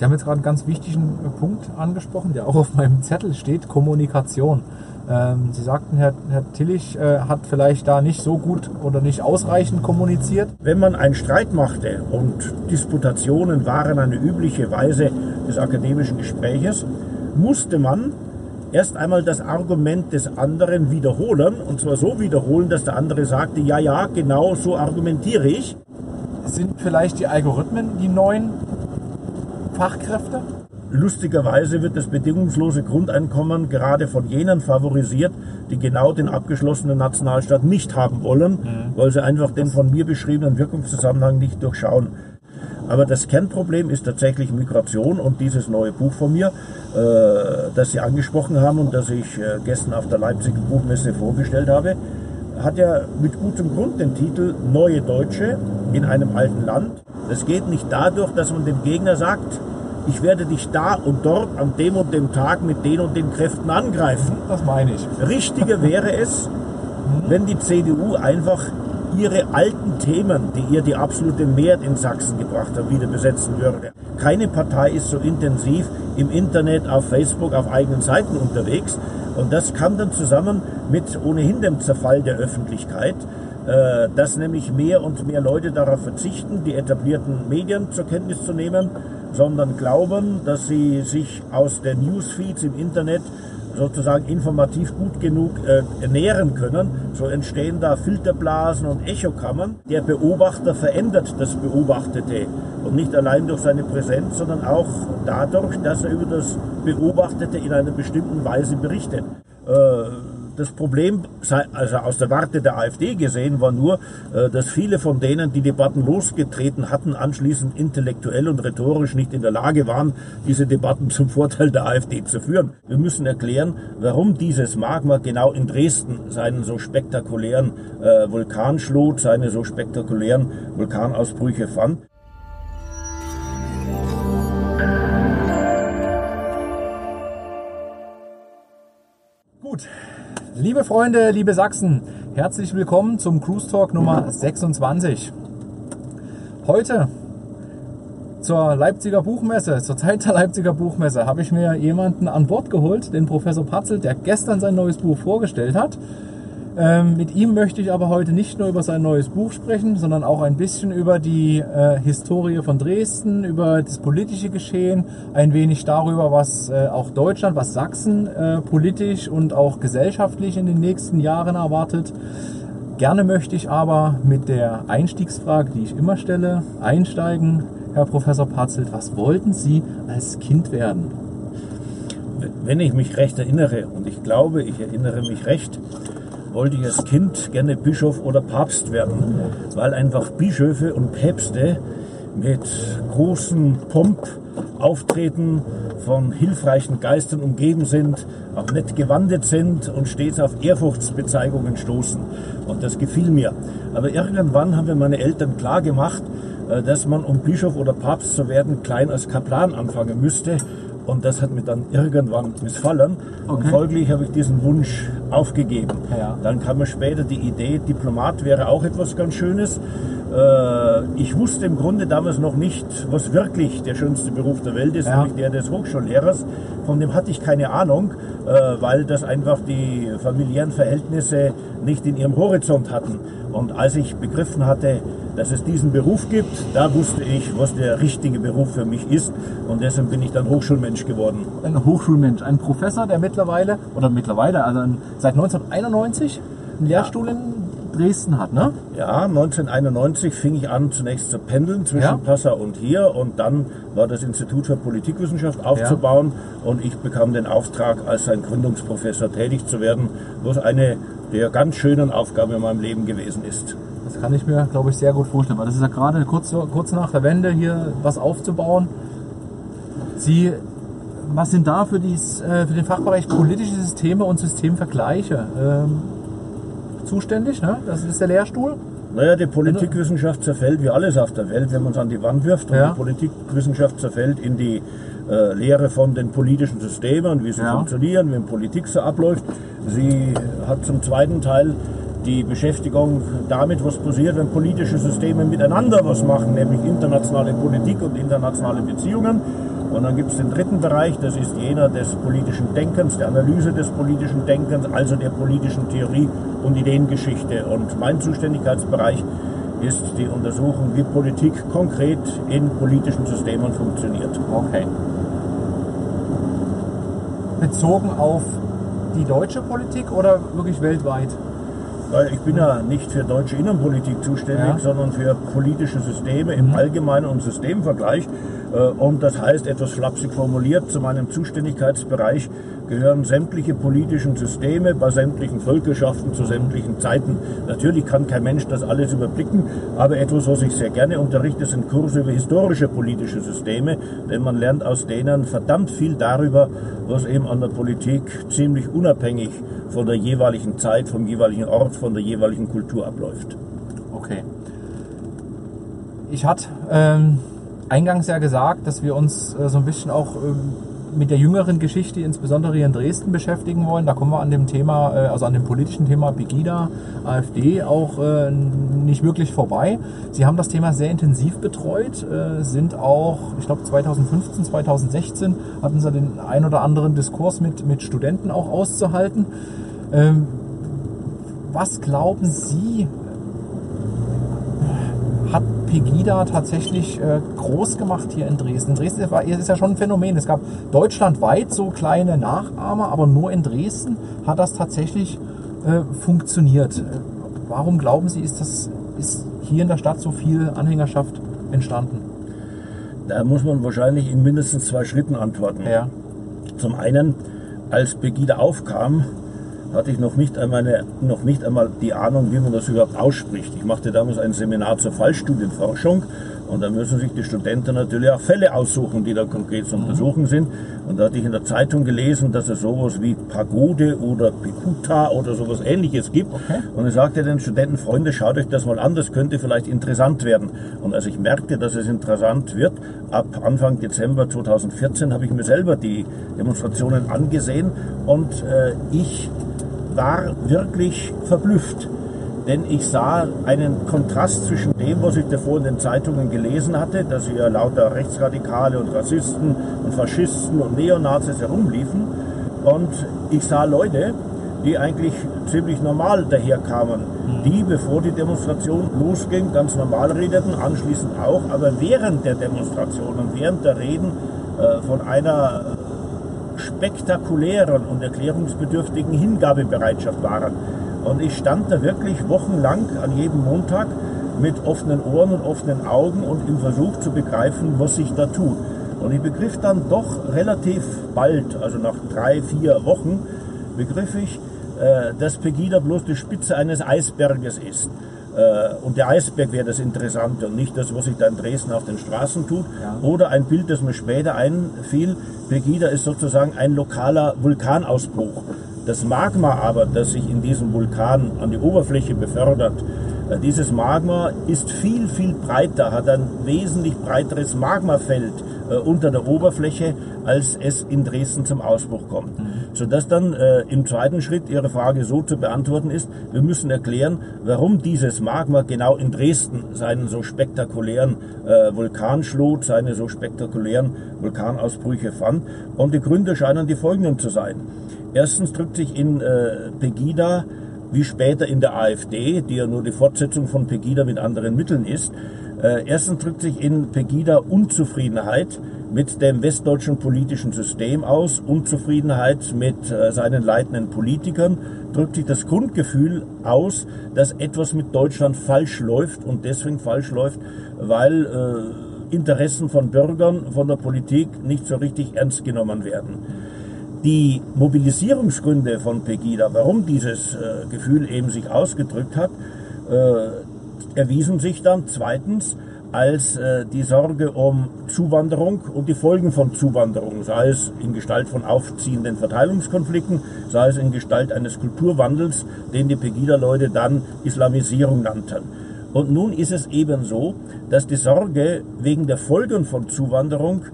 Sie haben jetzt gerade einen ganz wichtigen Punkt angesprochen, der auch auf meinem Zettel steht, Kommunikation. Ähm, Sie sagten, Herr, Herr Tillich äh, hat vielleicht da nicht so gut oder nicht ausreichend kommuniziert. Wenn man einen Streit machte und Disputationen waren eine übliche Weise des akademischen Gespräches, musste man erst einmal das Argument des anderen wiederholen und zwar so wiederholen, dass der andere sagte, ja, ja, genau so argumentiere ich. Sind vielleicht die Algorithmen die neuen Fachkräfte? Lustigerweise wird das bedingungslose Grundeinkommen gerade von jenen favorisiert, die genau den abgeschlossenen Nationalstaat nicht haben wollen, mhm. weil sie einfach den von mir beschriebenen Wirkungszusammenhang nicht durchschauen. Aber das Kernproblem ist tatsächlich Migration und dieses neue Buch von mir, äh, das Sie angesprochen haben und das ich äh, gestern auf der Leipziger Buchmesse vorgestellt habe, hat ja mit gutem Grund den Titel Neue Deutsche in einem alten Land. Es geht nicht dadurch, dass man dem Gegner sagt, ich werde dich da und dort an dem und dem Tag mit den und den Kräften angreifen. Das meine ich. Richtiger wäre es, wenn die CDU einfach ihre alten Themen, die ihr die absolute Mehrheit in Sachsen gebracht hat, wieder besetzen würde. Keine Partei ist so intensiv im Internet, auf Facebook, auf eigenen Seiten unterwegs. Und das kam dann zusammen mit ohnehin dem Zerfall der Öffentlichkeit, äh, dass nämlich mehr und mehr Leute darauf verzichten, die etablierten Medien zur Kenntnis zu nehmen, sondern glauben, dass sie sich aus den Newsfeeds im Internet sozusagen informativ gut genug äh, ernähren können. So entstehen da Filterblasen und Echokammern. Der Beobachter verändert das Beobachtete und nicht allein durch seine Präsenz, sondern auch dadurch, dass er über das Beobachtete in einer bestimmten Weise berichtet. Äh, das Problem, also aus der Warte der AfD gesehen, war nur, äh, dass viele von denen, die Debatten losgetreten hatten, anschließend intellektuell und rhetorisch nicht in der Lage waren, diese Debatten zum Vorteil der AfD zu führen. Wir müssen erklären, warum dieses Magma genau in Dresden seinen so spektakulären äh, Vulkanschlot, seine so spektakulären Vulkanausbrüche fand. Liebe Freunde, liebe Sachsen, herzlich willkommen zum Cruise Talk Nummer 26. Heute zur Leipziger Buchmesse, zur Zeit der Leipziger Buchmesse, habe ich mir jemanden an Bord geholt, den Professor Patzel, der gestern sein neues Buch vorgestellt hat. Ähm, mit ihm möchte ich aber heute nicht nur über sein neues Buch sprechen, sondern auch ein bisschen über die äh, Historie von Dresden, über das politische Geschehen, ein wenig darüber, was äh, auch Deutschland, was Sachsen äh, politisch und auch gesellschaftlich in den nächsten Jahren erwartet. Gerne möchte ich aber mit der Einstiegsfrage, die ich immer stelle, einsteigen. Herr Professor Patzelt, was wollten Sie als Kind werden? Wenn ich mich recht erinnere, und ich glaube, ich erinnere mich recht, wollte ich als Kind gerne Bischof oder Papst werden, weil einfach Bischöfe und Päpste mit großem Pomp auftreten, von hilfreichen Geistern umgeben sind, auch nett gewandet sind und stets auf Ehrfurchtsbezeigungen stoßen. Und das gefiel mir. Aber irgendwann haben mir meine Eltern klar gemacht, äh, dass man, um Bischof oder Papst zu werden, klein als Kaplan anfangen müsste und das hat mir dann irgendwann missfallen. Okay. Und folglich habe ich diesen Wunsch aufgegeben. Ja. Dann kam mir später die Idee, Diplomat wäre auch etwas ganz Schönes. Äh, ich wusste im Grunde damals noch nicht, was wirklich der schönste Beruf der Welt ist, ja. nämlich der des Hochschullehrers. Von dem hatte ich keine Ahnung, äh, weil das einfach die familiären Verhältnisse nicht in ihrem Horizont hatten. Und als ich begriffen hatte, dass es diesen Beruf gibt, da wusste ich, was der richtige Beruf für mich ist. Und deshalb bin ich dann Hochschulmensch geworden. Ein Hochschulmensch, ein Professor, der mittlerweile, oder mittlerweile, also seit 1991 einen Lehrstuhl in Dresden hat, ne? Ja, 1991 fing ich an, zunächst zu pendeln zwischen ja. Passau und hier und dann war das Institut für Politikwissenschaft aufzubauen ja. und ich bekam den Auftrag, als sein Gründungsprofessor tätig zu werden, was eine der ganz schönen Aufgaben in meinem Leben gewesen ist. Das kann ich mir, glaube ich, sehr gut vorstellen, weil das ist ja gerade kurz, kurz nach der Wende hier was aufzubauen. Sie, was sind da für, dies, äh, für den Fachbereich politische Systeme und Systemvergleiche ähm, zuständig? Ne? Das ist der Lehrstuhl. Naja, die Politikwissenschaft zerfällt wie alles auf der Welt, wenn man es an die Wand wirft. Und ja. die Politikwissenschaft zerfällt in die äh, Lehre von den politischen Systemen, wie sie ja. funktionieren, wie Politik so abläuft. Sie hat zum zweiten Teil die Beschäftigung damit, was passiert, wenn politische Systeme miteinander was machen, nämlich internationale Politik und internationale Beziehungen. Und dann gibt es den dritten Bereich, das ist jener des politischen Denkens, der Analyse des politischen Denkens, also der politischen Theorie und Ideengeschichte. Und mein Zuständigkeitsbereich ist die Untersuchung, wie Politik konkret in politischen Systemen funktioniert. Okay. Bezogen auf die deutsche Politik oder wirklich weltweit? Weil ich bin ja nicht für deutsche Innenpolitik zuständig, Ja. sondern für politische Systeme im Allgemeinen und Systemvergleich. Äh, Und das heißt, etwas flapsig formuliert, zu meinem Zuständigkeitsbereich gehören sämtliche politischen Systeme bei sämtlichen Völkerschaften zu sämtlichen Zeiten. Natürlich kann kein Mensch das alles überblicken, aber etwas, was ich sehr gerne unterrichte, sind Kurse über historische politische Systeme, denn man lernt aus denen verdammt viel darüber, was eben an der Politik ziemlich unabhängig von der jeweiligen Zeit, vom jeweiligen Ort, von der jeweiligen Kultur abläuft. Okay. Ich hatte ähm, eingangs ja gesagt, dass wir uns äh, so ein bisschen auch ähm, mit der jüngeren Geschichte, insbesondere hier in Dresden, beschäftigen wollen. Da kommen wir an dem Thema, äh, also an dem politischen Thema Pegida, AfD auch äh, nicht wirklich vorbei. Sie haben das Thema sehr intensiv betreut, äh, sind auch, ich glaube 2015, 2016 hatten Sie den ein oder anderen Diskurs mit, mit Studenten auch auszuhalten. Ähm, was glauben Sie, Pegida tatsächlich äh, groß gemacht hier in Dresden. Dresden war, ist ja schon ein Phänomen. Es gab deutschlandweit so kleine Nachahmer, aber nur in Dresden hat das tatsächlich äh, funktioniert. Äh, Warum glauben Sie, ist, das, ist hier in der Stadt so viel Anhängerschaft entstanden? Da muss man wahrscheinlich in mindestens zwei Schritten antworten. Ja. Zum einen, als Pegida aufkam, hatte ich noch nicht, einmal eine, noch nicht einmal die Ahnung, wie man das überhaupt ausspricht. Ich machte damals ein Seminar zur Fallstudienforschung und da müssen sich die Studenten natürlich auch Fälle aussuchen, die da konkret zu untersuchen sind. Und da hatte ich in der Zeitung gelesen, dass es sowas wie Pagode oder Pekuta oder sowas ähnliches gibt. Okay. Und ich sagte den Studenten, Freunde, schaut euch das mal an, das könnte vielleicht interessant werden. Und als ich merkte, dass es interessant wird, ab Anfang Dezember 2014 habe ich mir selber die Demonstrationen angesehen und äh, ich war wirklich verblüfft. Denn ich sah einen Kontrast zwischen dem, was ich davor in den Zeitungen gelesen hatte, dass hier lauter Rechtsradikale und Rassisten und Faschisten und Neonazis herumliefen. Und ich sah Leute, die eigentlich ziemlich normal daherkamen, die, bevor die Demonstration losging, ganz normal redeten, anschließend auch, aber während der Demonstration und während der Reden äh, von einer spektakulären und erklärungsbedürftigen Hingabebereitschaft waren. Und ich stand da wirklich wochenlang an jedem Montag mit offenen Ohren und offenen Augen und im Versuch zu begreifen, was sich da tut. Und ich begriff dann doch relativ bald, also nach drei, vier Wochen, begriff ich, äh, dass Pegida bloß die Spitze eines Eisberges ist. Äh, Und der Eisberg wäre das Interessante und nicht das, was sich da in Dresden auf den Straßen tut. Ja. Oder ein Bild, das mir später einfiel. Pegida ist sozusagen ein lokaler Vulkanausbruch. Das Magma aber, das sich in diesem Vulkan an die Oberfläche befördert, äh, dieses Magma ist viel, viel breiter, hat ein wesentlich breiteres Magmafeld äh, unter der Oberfläche, als es in Dresden zum Ausbruch kommt. Sodass dann äh, im zweiten Schritt Ihre Frage so zu beantworten ist, wir müssen erklären, warum dieses Magma genau in Dresden seinen so spektakulären äh, Vulkanschlot, seine so spektakulären Vulkanausbrüche fand. Und die Gründe scheinen die folgenden zu sein. Erstens drückt sich in äh, Pegida wie später in der AfD, die ja nur die Fortsetzung von Pegida mit anderen Mitteln ist. Äh, erstens drückt sich in Pegida Unzufriedenheit mit dem westdeutschen politischen System aus, Unzufriedenheit mit äh, seinen leitenden Politikern, drückt sich das Grundgefühl aus, dass etwas mit Deutschland falsch läuft und deswegen falsch läuft, weil äh, Interessen von Bürgern, von der Politik nicht so richtig ernst genommen werden. Die Mobilisierungsgründe von Pegida, warum dieses äh, Gefühl eben sich ausgedrückt hat, äh, erwiesen sich dann zweitens als äh, die Sorge um Zuwanderung und die Folgen von Zuwanderung, sei es in Gestalt von aufziehenden Verteilungskonflikten, sei es in Gestalt eines Kulturwandels, den die Pegida-Leute dann Islamisierung nannten. Und nun ist es eben so, dass die Sorge wegen der Folgen von Zuwanderung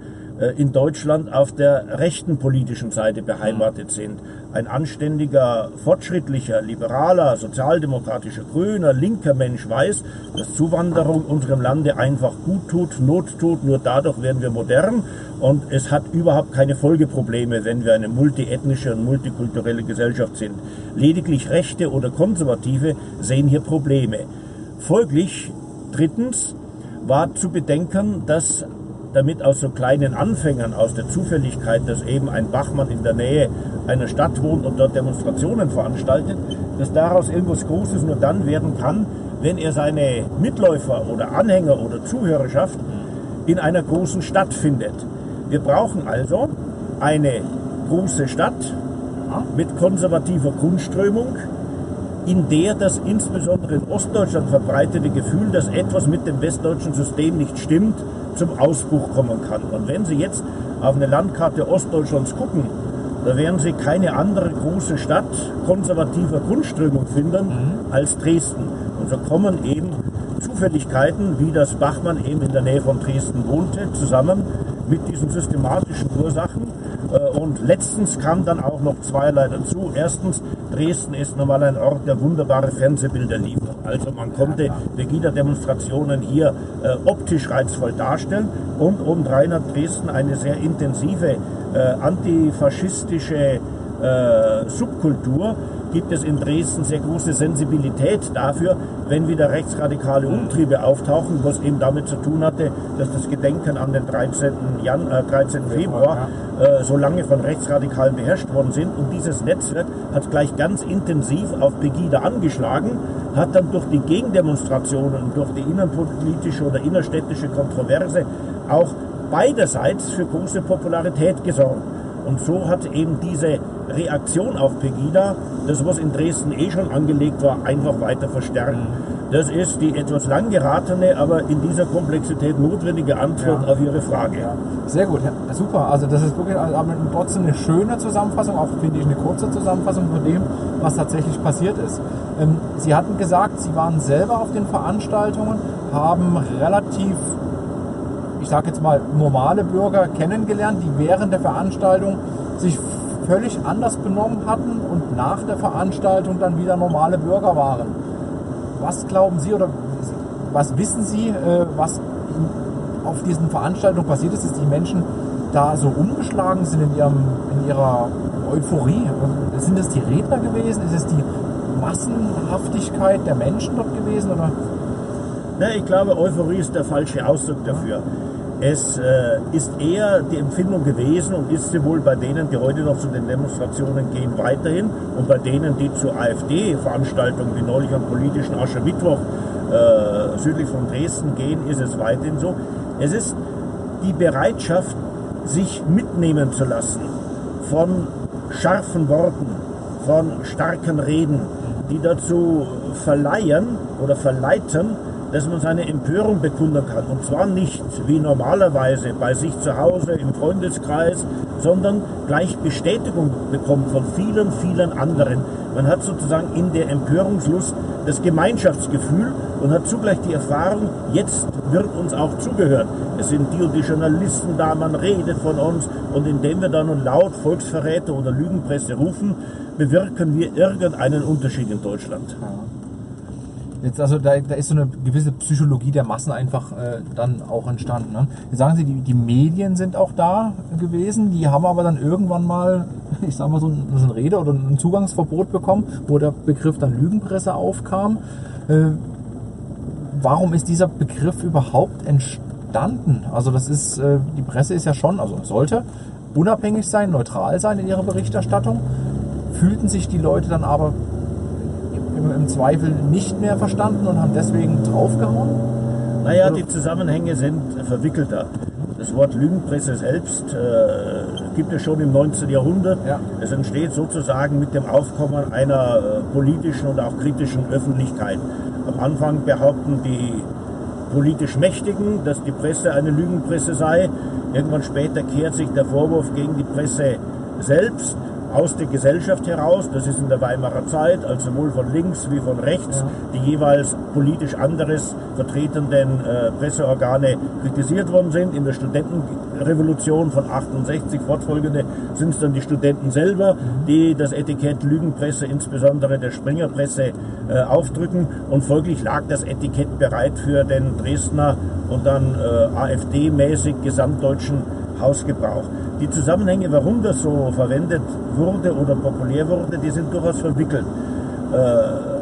äh, in Deutschland auf der rechten politischen Seite beheimatet sind. Ein anständiger, fortschrittlicher, liberaler, sozialdemokratischer, grüner, linker Mensch weiß, dass Zuwanderung unserem Lande einfach gut tut, Not tut, nur dadurch werden wir modern und es hat überhaupt keine Folgeprobleme, wenn wir eine multiethnische und multikulturelle Gesellschaft sind. Lediglich Rechte oder Konservative sehen hier Probleme. Folglich, drittens, war zu bedenken, dass damit aus so kleinen Anfängern, aus der Zufälligkeit, dass eben ein Bachmann in der Nähe einer Stadt wohnt und dort Demonstrationen veranstaltet, dass daraus irgendwas Großes nur dann werden kann, wenn er seine Mitläufer oder Anhänger oder Zuhörerschaft in einer großen Stadt findet. Wir brauchen also eine große Stadt mit konservativer Grundströmung, in der das insbesondere in Ostdeutschland verbreitete Gefühl, dass etwas mit dem westdeutschen System nicht stimmt, zum Ausbruch kommen kann. Und wenn Sie jetzt auf eine Landkarte Ostdeutschlands gucken, da werden Sie keine andere große Stadt konservativer Grundströmung finden mhm. als Dresden. Und so kommen eben Zufälligkeiten, wie das Bachmann eben in der Nähe von Dresden wohnte, zusammen mit diesen systematischen Ursachen. Äh, und letztens kam dann auch noch zweierlei dazu. Erstens, Dresden ist normal ein Ort, der wunderbare Fernsehbilder liefert. Also man konnte Pegida-Demonstrationen hier äh, optisch reizvoll darstellen und obendrein hat Dresden eine sehr intensive äh, antifaschistische äh, Subkultur, gibt es in Dresden sehr große Sensibilität dafür, wenn wieder rechtsradikale Umtriebe auftauchen, was eben damit zu tun hatte, dass das Gedenken an den 13. Jan, äh, 13. Februar äh, so lange von Rechtsradikalen beherrscht worden sind. Und dieses Netzwerk hat gleich ganz intensiv auf Pegida angeschlagen, hat dann durch die Gegendemonstrationen und durch die innenpolitische oder innerstädtische Kontroverse auch beiderseits für große Popularität gesorgt. Und so hat eben diese Reaktion auf Pegida, das was in Dresden eh schon angelegt war, einfach weiter verstärkt. Das ist die etwas lang geratene, aber in dieser Komplexität notwendige Antwort ja. auf Ihre Frage. Ja. Sehr gut, ja, super. Also das ist wirklich aber trotzdem eine schöne Zusammenfassung, auch finde ich eine kurze Zusammenfassung von dem, was tatsächlich passiert ist. Ähm, Sie hatten gesagt, Sie waren selber auf den Veranstaltungen, haben relativ ich sage jetzt mal, normale Bürger kennengelernt, die während der Veranstaltung sich völlig anders benommen hatten und nach der Veranstaltung dann wieder normale Bürger waren. Was glauben Sie oder was wissen Sie, äh, was auf diesen Veranstaltungen passiert ist, dass die Menschen da so umgeschlagen sind in, ihrem, in ihrer Euphorie? Sind es die Redner gewesen? Ist es die Massenhaftigkeit der Menschen dort gewesen? Oder? Na, ich glaube, Euphorie ist der falsche Ausdruck dafür. Es äh, ist eher die Empfindung gewesen und ist sie wohl bei denen, die heute noch zu den Demonstrationen gehen, weiterhin und bei denen, die zu AfD-Veranstaltungen wie neulich am politischen Aschermittwoch äh, südlich von Dresden gehen, ist es weiterhin so. Es ist die Bereitschaft, sich mitnehmen zu lassen von scharfen Worten, von starken Reden, die dazu verleihen oder verleiten, dass man seine Empörung bekunden kann. Und zwar nicht wie normalerweise bei sich zu Hause im Freundeskreis, sondern gleich Bestätigung bekommt von vielen, vielen anderen. Man hat sozusagen in der Empörungslust das Gemeinschaftsgefühl und hat zugleich die Erfahrung, jetzt wird uns auch zugehört. Es sind die und die Journalisten da, man redet von uns und indem wir dann laut Volksverräter oder Lügenpresse rufen, bewirken wir irgendeinen Unterschied in Deutschland. Jetzt also da, da ist so eine gewisse Psychologie der Massen einfach äh, dann auch entstanden. Ne? Jetzt sagen Sie, die, die Medien sind auch da gewesen, die haben aber dann irgendwann mal, ich sag mal so ein, so ein Rede oder ein Zugangsverbot bekommen, wo der Begriff dann Lügenpresse aufkam. Äh, warum ist dieser Begriff überhaupt entstanden? Also das ist, äh, die Presse ist ja schon, also sollte unabhängig sein, neutral sein in ihrer Berichterstattung. Fühlten sich die Leute dann aber im, im Zweifel nicht mehr verstanden und haben deswegen draufgehauen? Naja, die Zusammenhänge sind verwickelter. Das Wort Lügenpresse selbst äh, gibt es schon im 19. Jahrhundert. Ja. Es entsteht sozusagen mit dem Aufkommen einer äh, politischen und auch kritischen Öffentlichkeit. Am Anfang behaupten die politisch Mächtigen, dass die Presse eine Lügenpresse sei. Irgendwann später kehrt sich der Vorwurf gegen die Presse selbst aus der Gesellschaft heraus, das ist in der Weimarer Zeit, also sowohl von links wie von rechts, die jeweils politisch anderes vertretenden äh, Presseorgane kritisiert worden sind. In der Studentenrevolution von 68 fortfolgende sind es dann die Studenten selber, mhm. die das Etikett Lügenpresse, insbesondere der Springerpresse, äh, aufdrücken und folglich lag das Etikett bereit für den Dresdner und dann äh, AfD-mäßig gesamtdeutschen Hausgebrauch. Die Zusammenhänge, warum das so verwendet wurde oder populär wurde, die sind durchaus verwickelt. Äh,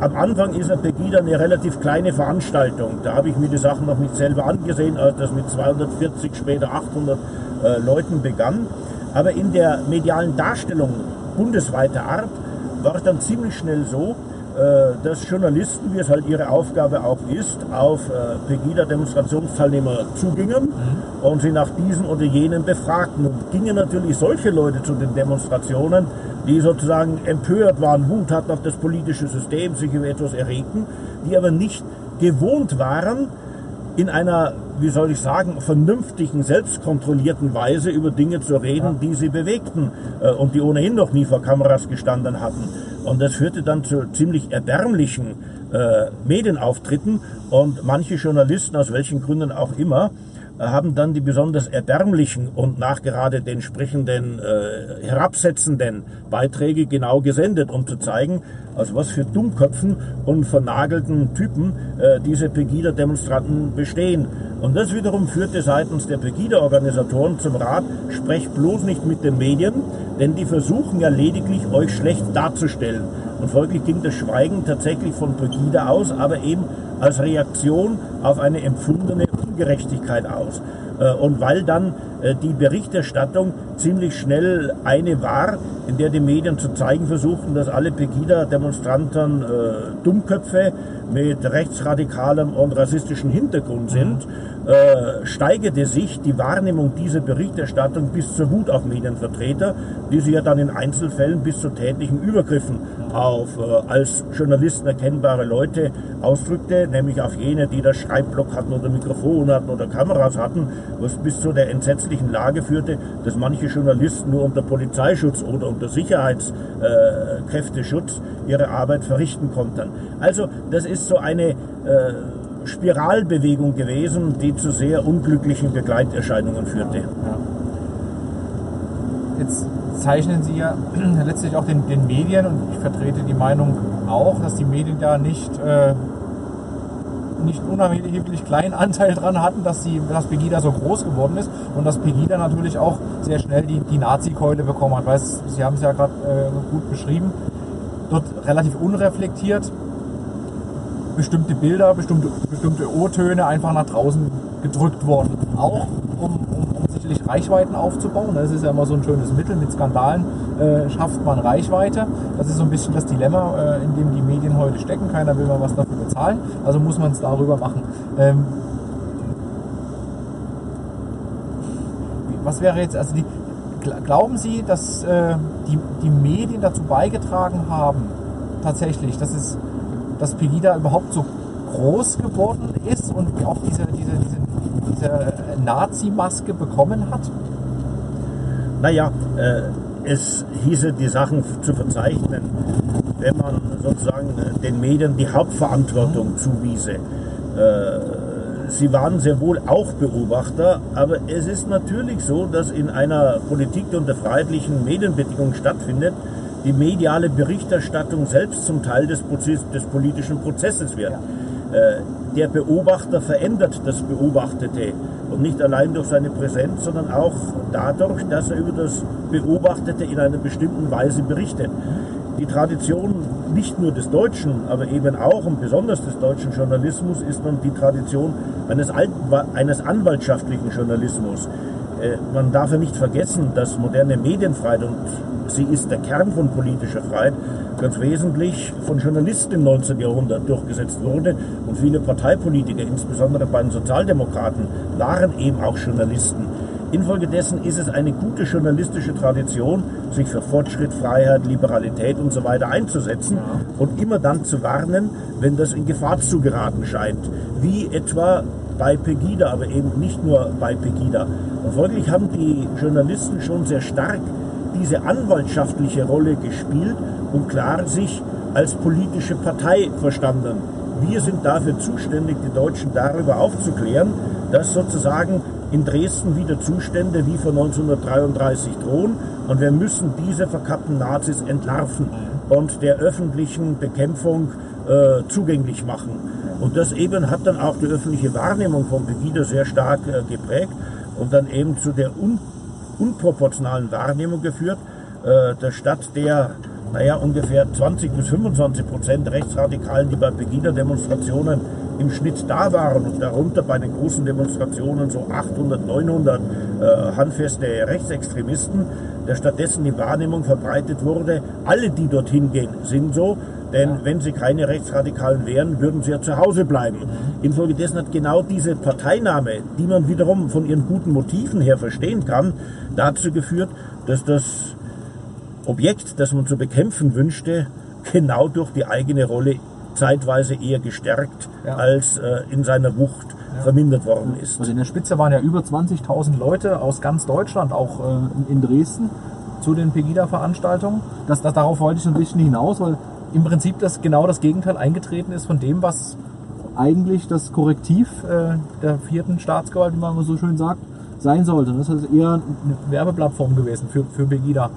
am Anfang ist eine Pegida eine relativ kleine Veranstaltung. Da habe ich mir die Sachen noch nicht selber angesehen, als das mit 240, später 800 äh, Leuten begann. Aber in der medialen Darstellung bundesweiter Art war es dann ziemlich schnell so, dass Journalisten, wie es halt ihre Aufgabe auch ist, auf äh, Pegida-Demonstrationsteilnehmer zugingen mhm. und sie nach diesen oder jenen befragten. Und gingen natürlich solche Leute zu den Demonstrationen, die sozusagen empört waren, Wut hatten auf das politische System, sich über etwas erregten, die aber nicht gewohnt waren, in einer, wie soll ich sagen, vernünftigen, selbstkontrollierten Weise über Dinge zu reden, die sie bewegten äh, und die ohnehin noch nie vor Kameras gestanden hatten. Und das führte dann zu ziemlich erbärmlichen äh, Medienauftritten und manche Journalisten, aus welchen Gründen auch immer, äh, haben dann die besonders erbärmlichen und nachgerade den entsprechenden äh, herabsetzenden Beiträge genau gesendet, um zu zeigen, aus was für Dummköpfen und vernagelten Typen äh, diese Pegida-Demonstranten bestehen. Und das wiederum führte seitens der Pegida-Organisatoren zum Rat, sprecht bloß nicht mit den Medien, denn die versuchen ja lediglich, euch schlecht darzustellen. Und folglich ging das Schweigen tatsächlich von Pegida aus, aber eben als Reaktion auf eine empfundene Ungerechtigkeit aus. Äh, und weil dann äh, die Berichterstattung ziemlich schnell eine war, in der die Medien zu zeigen versuchten, dass alle Pegida-Demonstranten äh, Dummköpfe mit rechtsradikalem und rassistischem Hintergrund sind, äh, steigerte sich die Wahrnehmung dieser Berichterstattung bis zur Wut auf Medienvertreter, die sie ja dann in Einzelfällen bis zu tätlichen Übergriffen auf äh, als Journalisten erkennbare Leute ausdrückte, nämlich auf jene, die das Schreibblock hatten oder Mikrofon hatten oder Kameras hatten, was bis zu der entsetzlichen Lage führte, dass manche Journalisten nur unter Polizeischutz oder unter Sicherheitskräfteschutz ihre Arbeit verrichten konnten. Also das ist so eine äh, Spiralbewegung gewesen, die zu sehr unglücklichen Begleiterscheinungen führte. Ja. Jetzt zeichnen Sie ja letztlich auch den, den, Medien und ich vertrete die Meinung auch, dass die Medien da nicht, äh, nicht unerheblich kleinen Anteil dran hatten, dass, die, dass Pegida so groß geworden ist und dass Pegida natürlich auch sehr schnell die, die Nazi-Keule bekommen hat. Weiß, Sie haben es ja gerade äh, gut beschrieben. Dort relativ unreflektiert bestimmte Bilder, bestimmte, bestimmte O-Töne einfach nach draußen gedrückt worden. Auch um, um, um, sicherlich Reichweiten aufzubauen. Das ist ja immer so ein schönes Mittel. Mit Skandalen äh, schafft man Reichweite. Das ist so ein bisschen das Dilemma, äh, in dem die Medien heute stecken. Keiner will mal was dafür bezahlen. Also muss man es darüber machen. Ähm, was wäre jetzt, also die, glauben Sie, dass äh, die, die Medien dazu beigetragen haben, tatsächlich, dass es dass Pegida überhaupt so groß geworden ist und auch diese, diese, diese, diese Nazi-Maske bekommen hat? Naja, äh, es hieße, die Sachen zu verzeichnen, wenn man sozusagen äh, den Medien die Hauptverantwortung zuwiese. Äh, sie waren sehr wohl auch Beobachter, aber es ist natürlich so, dass in einer Politik, die unter freiheitlichen Medienbedingungen stattfindet, die mediale Berichterstattung selbst zum Teil des, Prozess, des politischen Prozesses wird. Ja. Äh, der Beobachter verändert das Beobachtete und nicht allein durch seine Präsenz, sondern auch dadurch, dass er über das Beobachtete in einer bestimmten Weise berichtet. Die Tradition nicht nur des deutschen, aber eben auch und besonders des deutschen Journalismus ist nun die Tradition eines, eines anwaltschaftlichen Journalismus. Äh, man darf ja nicht vergessen, dass moderne Medienfreiheit und sie ist der Kern von politischer Freiheit, ganz wesentlich von Journalisten im 19. Jahrhundert durchgesetzt wurde. Und viele Parteipolitiker, insbesondere bei den Sozialdemokraten, waren eben auch Journalisten. Infolgedessen ist es eine gute journalistische Tradition, sich für Fortschritt, Freiheit, Liberalität und so weiter einzusetzen und immer dann zu warnen, wenn das in Gefahr zu geraten scheint. Wie etwa bei Pegida, aber eben nicht nur bei Pegida. Und folglich haben die Journalisten schon sehr stark diese anwaltschaftliche Rolle gespielt und klar sich als politische Partei verstanden. Wir sind dafür zuständig, die Deutschen darüber aufzuklären, dass sozusagen in Dresden wieder Zustände wie vor 1933 drohen und wir müssen diese verkappten Nazis entlarven und der öffentlichen Bekämpfung äh, zugänglich machen. Und das eben hat dann auch die öffentliche Wahrnehmung von Pegida sehr stark äh, geprägt und dann eben zu der un unproportionalen Wahrnehmung geführt, äh, der Stadt der naja, ungefähr 20 bis 25 Prozent Rechtsradikalen, die bei Pegida-Demonstrationen im Schnitt da waren und darunter bei den großen Demonstrationen so 800, 900 äh, handfeste Rechtsextremisten, der stattdessen die Wahrnehmung verbreitet wurde, alle, die dorthin gehen, sind so, denn wenn sie keine Rechtsradikalen wären, würden sie ja zu Hause bleiben. Mhm. Infolgedessen hat genau diese Parteinahme, die man wiederum von ihren guten Motiven her verstehen kann, dazu geführt, dass das Objekt, das man zu bekämpfen wünschte, genau durch die eigene Rolle zeitweise eher gestärkt ja. als äh, in seiner Wucht ja. vermindert worden ist. Also in der Spitze waren ja über 20.000 Leute aus ganz Deutschland, auch äh, in Dresden, zu den Pegida-Veranstaltungen. Das, das, darauf wollte ich ein bisschen hinaus, weil im Prinzip das genau das Gegenteil eingetreten ist von dem, was eigentlich das Korrektiv äh, der vierten Staatsgewalt, wie man so schön sagt, sein sollte. Das ist eher eine Werbeplattform gewesen für, für Pegida.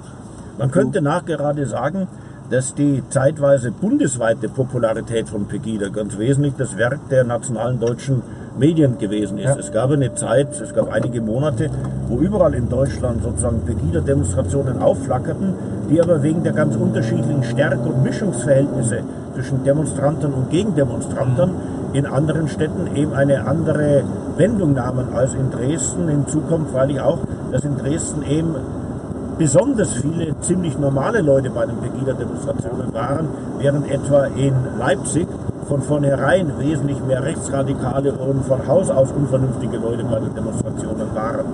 Man könnte nachgerade sagen, dass die zeitweise bundesweite Popularität von Pegida ganz wesentlich das Werk der nationalen deutschen Medien gewesen ist. Ja. Es gab eine Zeit, es gab einige Monate, wo überall in Deutschland sozusagen Pegida-Demonstrationen aufflackerten, die aber wegen der ganz unterschiedlichen Stärke- und Mischungsverhältnisse zwischen Demonstranten und Gegendemonstranten mhm. in anderen Städten eben eine andere Wendung nahmen als in Dresden. Hinzu kommt freilich auch, dass in Dresden eben besonders viele ziemlich normale Leute bei den Pegida-Demonstrationen waren, während etwa in Leipzig von vornherein wesentlich mehr rechtsradikale und von Haus aus unvernünftige Leute bei den Demonstrationen waren.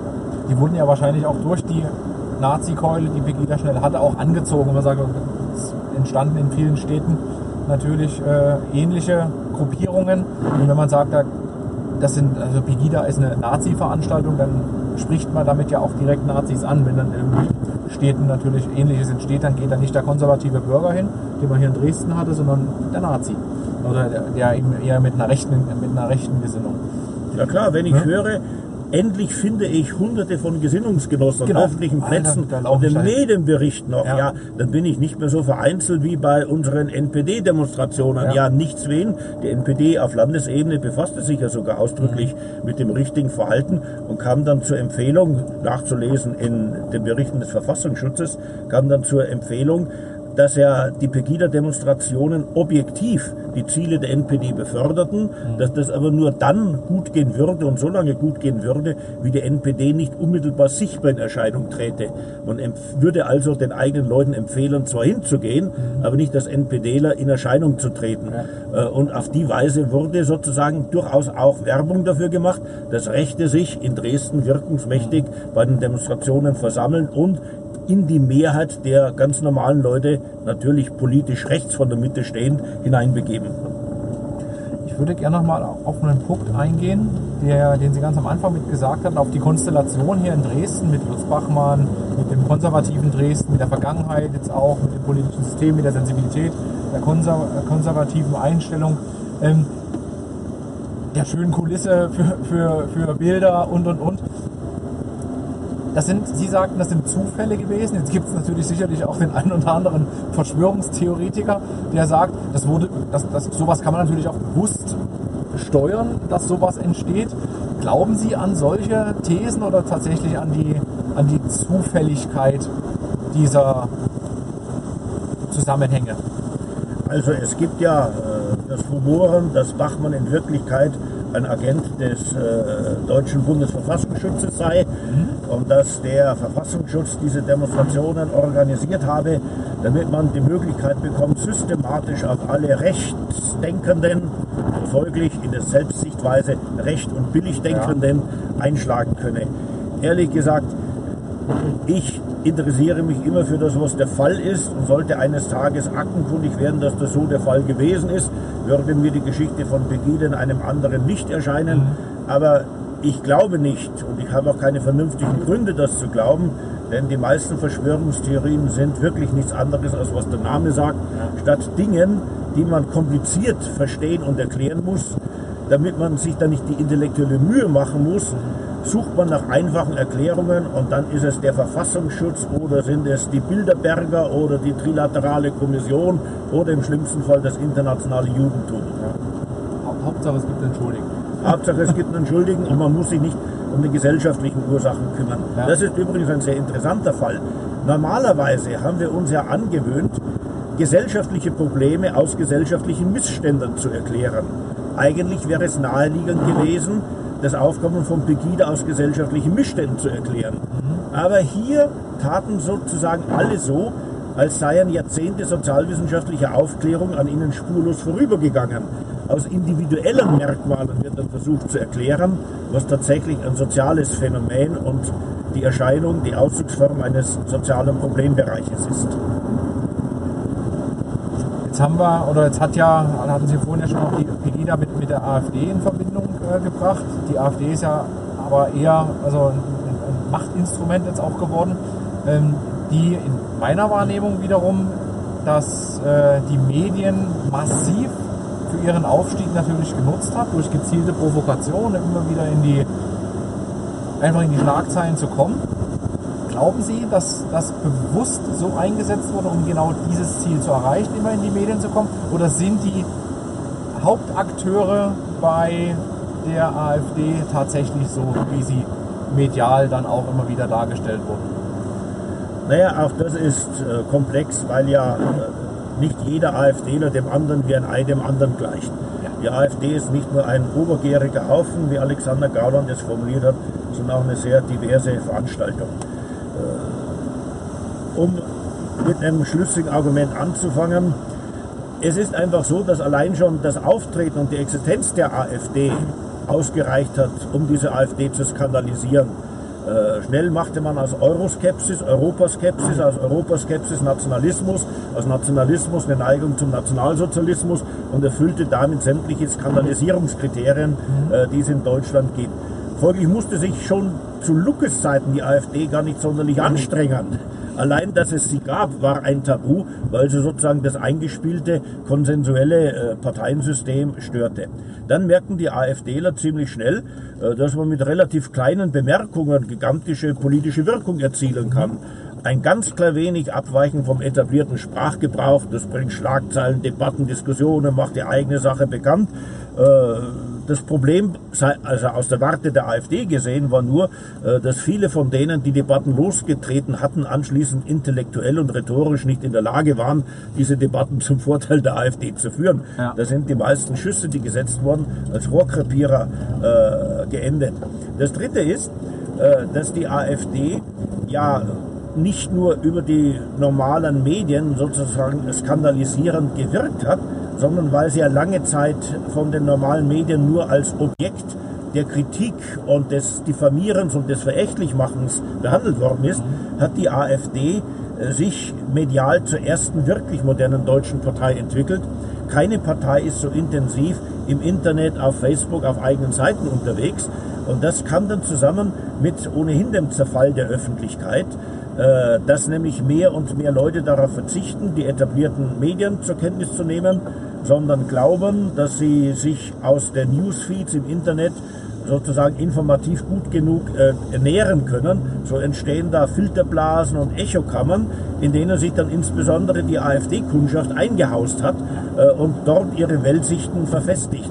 Die wurden ja wahrscheinlich auch durch die Nazi-Keule, die Pegida schnell hatte, auch angezogen. Es entstanden in vielen Städten natürlich äh, ähnliche Gruppierungen. Und wenn man sagt, das sind, also Pegida ist eine Nazi-Veranstaltung, dann spricht man damit ja auch direkt Nazis an. Wenn dann irgendwie Städten natürlich Ähnliches entsteht, dann geht da nicht der konservative Bürger hin, den man hier in Dresden hatte, sondern der Nazi. Oder der, der eben eher mit einer rechten, mit einer rechten Gesinnung. Ja klar, wenn ich ja? höre, endlich finde ich hunderte von Gesinnungsgenossen genau. an öffentlichen Plätzen Alter, und den Medienbericht noch, ja. ja. dann bin ich nicht mehr so vereinzelt wie bei unseren NPD-Demonstrationen. Ja. ja, nichts wen. Die NPD auf Landesebene befasste sich ja sogar ausdrücklich mhm. mit dem richtigen Verhalten und kam dann zur Empfehlung, nachzulesen in den Berichten des Verfassungsschutzes, kam dann zur Empfehlung, dass ja die Pegida-Demonstrationen objektiv die Ziele der NPD beförderten, dass das aber nur dann gut gehen würde und so lange gut gehen würde, wie die NPD nicht unmittelbar sichtbar in Erscheinung träte. Man würde also den eigenen Leuten empfehlen, zwar hinzugehen, aber nicht als NPDler in Erscheinung zu treten. Äh, und auf die Weise wurde sozusagen durchaus auch Werbung dafür gemacht, dass Rechte sich in Dresden wirkungsmächtig mhm. bei den Demonstrationen versammeln und in die Mehrheit der ganz normalen Leute, natürlich politisch rechts von der Mitte stehend, hineinbegeben. Ich würde gerne nochmal auf einen Punkt eingehen, der, den Sie ganz am Anfang mit gesagt haben, auf die Konstellation hier in Dresden mit Lutz Bachmann, mit dem konservativen Dresden, mit der Vergangenheit jetzt auch, mit dem politischen System, mit der Sensibilität, der konservativen Einstellung. Ähm, der schönen Kulisse für, für, für Bilder und und und. Das sind, Sie sagten, das sind Zufälle gewesen. Jetzt gibt es natürlich sicherlich auch den einen oder anderen Verschwörungstheoretiker, der sagt, das wurde, das, das, sowas kann man natürlich auch bewusst steuern, dass sowas entsteht. Glauben Sie an solche Thesen oder tatsächlich an die, an die Zufälligkeit dieser Zusammenhänge? Also es gibt ja äh, das Rumoren, dass Bachmann in Wirklichkeit ein Agent des äh, deutschen Bundesverfassungsschutzes sei mhm. und dass der Verfassungsschutz diese Demonstrationen organisiert habe, damit man die Möglichkeit bekommt, systematisch auf alle Rechtsdenkenden, folglich in der Selbstsichtweise Recht und Billigdenkenden ja. einschlagen könne. Ehrlich gesagt, ich interessiere mich immer für das, was der Fall ist und sollte eines Tages aktenkundig werden, dass das so der Fall gewesen ist, würde mir die Geschichte von Pegida in einem anderen Licht erscheinen. Mhm. Aber ich glaube nicht und ich habe auch keine vernünftigen Gründe, das zu glauben, Denn die meisten Verschwörungstheorien sind wirklich nichts anderes, als was der Name sagt. Statt Dingen, die man kompliziert verstehen und erklären muss, damit man sich dann nicht die intellektuelle Mühe machen muss, sucht man nach einfachen Erklärungen und dann ist es der Verfassungsschutz oder sind es die Bilderberger oder die Trilaterale Kommission oder im schlimmsten Fall das internationale Judentum. Hauptsache es gibt Entschuldigen. Hauptsache es gibt einen Schuldigen und man muss sich nicht um die gesellschaftlichen Ursachen kümmern. Ja. Das ist übrigens ein sehr interessanter Fall. Normalerweise haben wir uns ja angewöhnt, gesellschaftliche Probleme aus gesellschaftlichen Missständen zu erklären. Eigentlich wäre es naheliegend gewesen, das Aufkommen von Pegida aus gesellschaftlichen Missständen zu erklären. Aber hier taten sozusagen alle so, als seien Jahrzehnte sozialwissenschaftlicher Aufklärung an ihnen spurlos vorübergegangen. Aus individuellen Merkmalen wird dann versucht zu erklären, was tatsächlich ein soziales Phänomen und die Erscheinung, die Ausdrucksform eines sozialen Problembereiches ist. Jetzt haben wir, oder jetzt hat ja, hatten Sie vorhin ja schon auch die Pegida mit, mit der AfD in Verbindung gebracht. Die AfD ist ja aber eher also ein, ein Machtinstrument jetzt auch geworden, ähm, die in meiner Wahrnehmung wiederum, dass äh, die Medien massiv für ihren Aufstieg natürlich genutzt hat, durch gezielte Provokationen immer wieder in die einfach in die Schlagzeilen zu kommen. Glauben Sie, dass das bewusst so eingesetzt wurde, um genau dieses Ziel zu erreichen, immer in die Medien zu kommen? Oder sind die Hauptakteure bei der AfD tatsächlich so, wie sie medial dann auch immer wieder dargestellt wurden? Naja, auch das ist äh, komplex, weil ja äh, nicht jeder AfDler dem anderen wie ein Ei dem anderen gleicht. Die AfD ist nicht nur ein obergäriger Haufen, wie Alexander Gauland es formuliert hat, sondern auch eine sehr diverse Veranstaltung. Äh, um mit einem schlüssigen Argument anzufangen, es ist einfach so, dass allein schon das Auftreten und die Existenz der AfD ausgereicht hat, um diese AfD zu skandalisieren. Äh, schnell machte man aus Euroskepsis Europaskepsis, aus Europaskepsis Nationalismus, aus Nationalismus eine Neigung zum Nationalsozialismus und erfüllte damit sämtliche Skandalisierungskriterien, äh, die es in Deutschland gibt. Folglich musste sich schon zu Luckes Zeiten die AfD gar nicht sonderlich anstrengen. Allein, dass es sie gab, war ein Tabu, weil sie sozusagen das eingespielte, konsensuelle äh, Parteiensystem störte. Dann merkten die AfDler ziemlich schnell, äh, dass man mit relativ kleinen Bemerkungen gigantische politische Wirkung erzielen kann. Ein ganz klein wenig abweichen vom etablierten Sprachgebrauch, das bringt Schlagzeilen, Debatten, Diskussionen, macht die eigene Sache bekannt. Äh, das Problem, also aus der Warte der AfD gesehen, war nur, äh, dass viele von denen, die Debatten losgetreten hatten, anschließend intellektuell und rhetorisch nicht in der Lage waren, diese Debatten zum Vorteil der AfD zu führen. Ja. Da sind die meisten Schüsse, die gesetzt wurden, als Rohrkrepierer äh, geendet. Das Dritte ist, äh, dass die AfD ja nicht nur über die normalen Medien sozusagen skandalisierend gewirkt hat, sondern weil sie ja lange Zeit von den normalen Medien nur als Objekt der Kritik und des Diffamierens und des Verächtlichmachens behandelt worden ist, hat die AfD äh, sich medial zur ersten wirklich modernen deutschen Partei entwickelt. Keine Partei ist so intensiv im Internet, auf Facebook, auf eigenen Seiten unterwegs. Und das kam dann zusammen mit ohnehin dem Zerfall der Öffentlichkeit, äh, dass nämlich mehr und mehr Leute darauf verzichten, die etablierten Medien zur Kenntnis zu nehmen, sondern glauben, dass sie sich aus den Newsfeeds im Internet sozusagen informativ gut genug äh, ernähren können. So entstehen da Filterblasen und Echokammern, in denen sich dann insbesondere die AfD-Kundschaft eingehaust hat äh, und dort ihre Weltsichten verfestigt.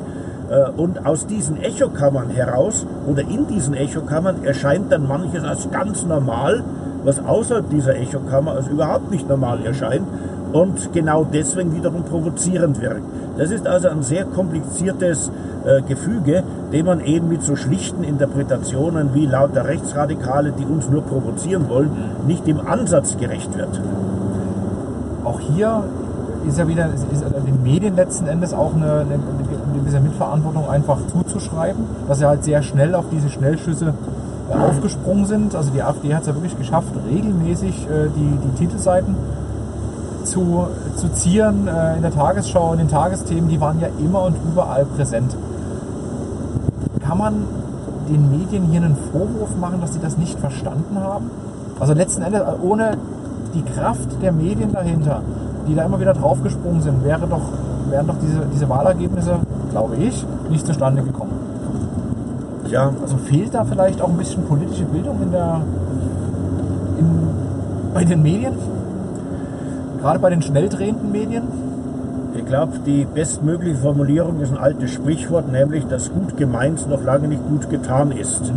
Äh, Und aus diesen Echokammern heraus oder in diesen Echokammern erscheint dann manches als ganz normal, was außerhalb dieser Echokammer als überhaupt nicht normal erscheint und genau deswegen wiederum provozierend wirkt. Das ist also ein sehr kompliziertes äh, Gefüge, dem man eben mit so schlichten Interpretationen wie lauter Rechtsradikale, die uns nur provozieren wollen, nicht im Ansatz gerecht wird. Auch hier ist ja wieder ist den Medien letzten Endes auch eine, eine, eine gewisse Mitverantwortung einfach zuzuschreiben, dass sie halt sehr schnell auf diese Schnellschüsse äh, aufgesprungen sind. Also die AfD hat es ja wirklich geschafft, regelmäßig äh, die, die Titelseiten zu, zu zieren äh, in der Tagesschau und den Tagesthemen, die waren ja immer und überall präsent. Kann man den Medien hier einen Vorwurf machen, dass sie das nicht verstanden haben? Also letzten Endes, ohne die Kraft der Medien dahinter, die da immer wieder draufgesprungen sind, wäre doch, wären doch diese, diese Wahlergebnisse, glaube ich, nicht zustande gekommen. Ja, Also fehlt da vielleicht auch ein bisschen politische Bildung in der, in, bei den Medien? Gerade bei den schnell drehenden Medien? ich glaube, die bestmögliche Formulierung ist ein altes Sprichwort, nämlich, dass gut gemeint noch lange nicht gut getan ist.